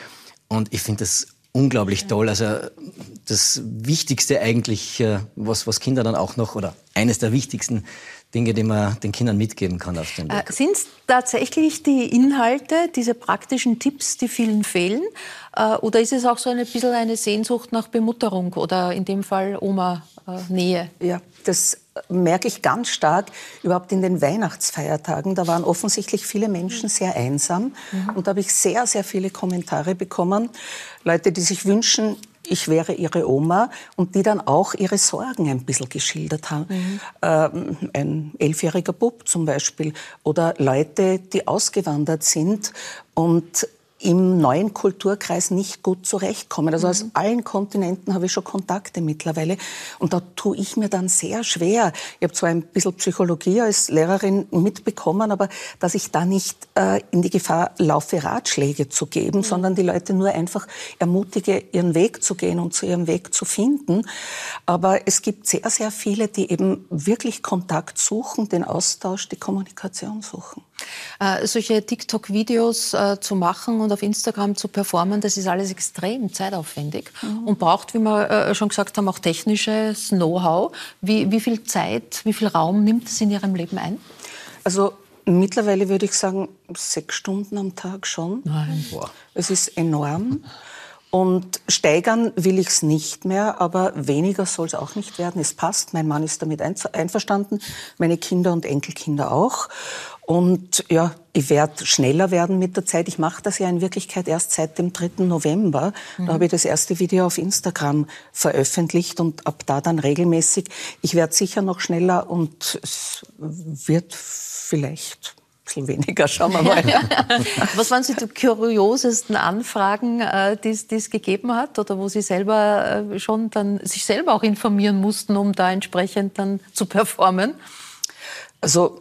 Speaker 3: Und ich finde das unglaublich toll. Also das Wichtigste eigentlich, äh, was, was Kinder dann auch noch, oder eines der wichtigsten Dinge, die man den Kindern mitgeben kann auf dem Weg.
Speaker 1: Äh, Sind es tatsächlich die Inhalte, diese praktischen Tipps, die vielen fehlen? Äh, oder ist es auch so ein bisschen eine Sehnsucht nach Bemutterung oder in dem Fall Oma-Nähe?
Speaker 2: Ja, das merke ich ganz stark überhaupt in den Weihnachtsfeiertagen. Da waren offensichtlich viele Menschen sehr einsam. Und da habe ich sehr, sehr viele Kommentare bekommen. Leute, die sich wünschen, ich wäre ihre Oma und die dann auch ihre Sorgen ein bisschen geschildert haben. Ähm, ein elfjähriger Bub zum Beispiel oder Leute, die ausgewandert sind und im neuen Kulturkreis nicht gut zurechtkommen. Also aus allen Kontinenten habe ich schon Kontakte mittlerweile. Und da tue ich mir dann sehr schwer. Ich habe zwar ein bisschen Psychologie als Lehrerin mitbekommen, aber dass ich da nicht äh, in die Gefahr laufe, Ratschläge zu geben, mhm. sondern die Leute nur einfach ermutige, ihren Weg zu gehen und zu ihrem Weg zu finden. Aber es gibt sehr, sehr viele, die eben wirklich Kontakt suchen, den Austausch, die Kommunikation suchen.
Speaker 1: Äh, solche TikTok-Videos äh, zu machen und auf Instagram zu performen, das ist alles extrem zeitaufwendig mhm. und braucht, wie wir äh, schon gesagt haben, auch technisches Know-how. Wie, wie viel Zeit, wie viel Raum nimmt es in Ihrem Leben ein?
Speaker 2: Also mittlerweile würde ich sagen, sechs Stunden am Tag schon.
Speaker 1: Nein. Boah.
Speaker 2: Es ist enorm. Und steigern will ich es nicht mehr, aber weniger soll es auch nicht werden. Es passt, mein Mann ist damit einverstanden, meine Kinder und Enkelkinder auch. Und ja, ich werde schneller werden mit der Zeit. Ich mache das ja in Wirklichkeit erst seit dem 3. November. Mhm. Da habe ich das erste Video auf Instagram veröffentlicht und ab da dann regelmäßig. Ich werde sicher noch schneller und es wird vielleicht ein bisschen weniger, schauen wir mal.
Speaker 1: Was waren so die kuriosesten Anfragen, äh, die es gegeben hat oder wo Sie selber äh, schon dann sich selber auch informieren mussten, um da entsprechend dann zu performen?
Speaker 2: Also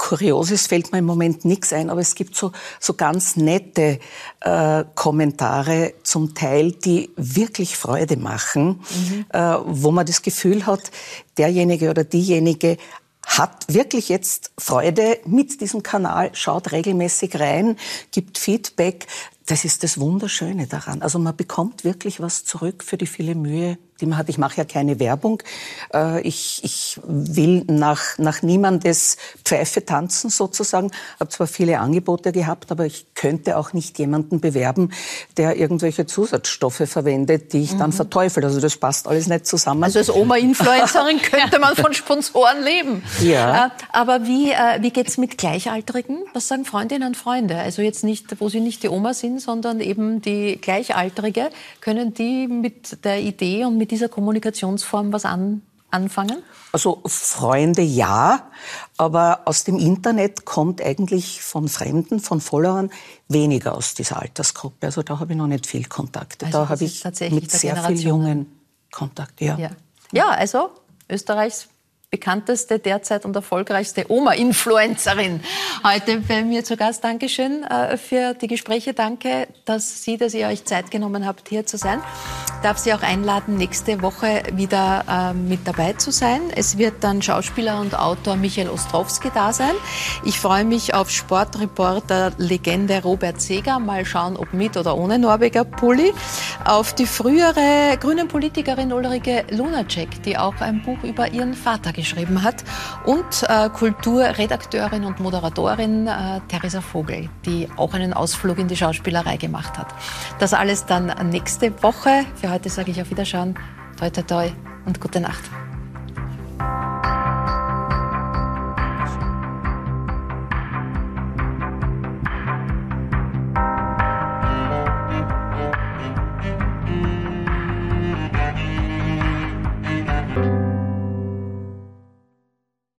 Speaker 2: Kurioses fällt mir im Moment nichts ein, aber es gibt so, so ganz nette äh, Kommentare zum Teil, die wirklich Freude machen, mhm. äh, wo man das Gefühl hat, derjenige oder diejenige hat wirklich jetzt Freude mit diesem Kanal, schaut regelmäßig rein, gibt Feedback. Das ist das Wunderschöne daran. Also man bekommt wirklich was zurück für die viele Mühe, man hat. Ich mache ja keine Werbung. Äh, ich, ich will nach, nach niemandes Pfeife tanzen sozusagen. Habe zwar viele Angebote gehabt, aber ich könnte auch nicht jemanden bewerben, der irgendwelche Zusatzstoffe verwendet, die ich dann mhm. verteufel. Also das passt alles nicht zusammen.
Speaker 1: Also als Oma-Influencerin könnte man von Sponsoren leben.
Speaker 2: Ja. Äh,
Speaker 1: aber wie, äh, wie geht's mit Gleichaltrigen? Was sagen Freundinnen und Freunde? Also jetzt nicht, wo sie nicht die Oma sind, sondern eben die Gleichaltrige. Können die mit der Idee und mit dieser Kommunikationsform was an, anfangen?
Speaker 2: Also Freunde ja, aber aus dem Internet kommt eigentlich von Fremden, von Followern weniger aus dieser Altersgruppe. Also da habe ich noch nicht viel Kontakt. Also da habe ich mit sehr vielen Jungen Kontakt. Ja.
Speaker 1: ja. Ja, also Österreichs bekannteste derzeit und erfolgreichste Oma-Influencerin heute bei mir zu Gast. Dankeschön äh, für die Gespräche. Danke, dass Sie, dass ihr euch Zeit genommen habt, hier zu sein. Ich darf Sie auch einladen, nächste Woche wieder äh, mit dabei zu sein. Es wird dann Schauspieler und Autor Michael Ostrowski da sein. Ich freue mich auf Sportreporter Legende Robert Seger. Mal schauen, ob mit oder ohne Norweger Pulli. Auf die frühere grünen Politikerin Ulrike Lunacek, die auch ein Buch über ihren Vater geschrieben hat. Und äh, Kulturredakteurin und Moderatorin äh, Theresa Vogel, die auch einen Ausflug in die Schauspielerei gemacht hat. Das alles dann nächste Woche. Für heute sage ich auf Wiederschauen. Toi, toi, toi und gute Nacht.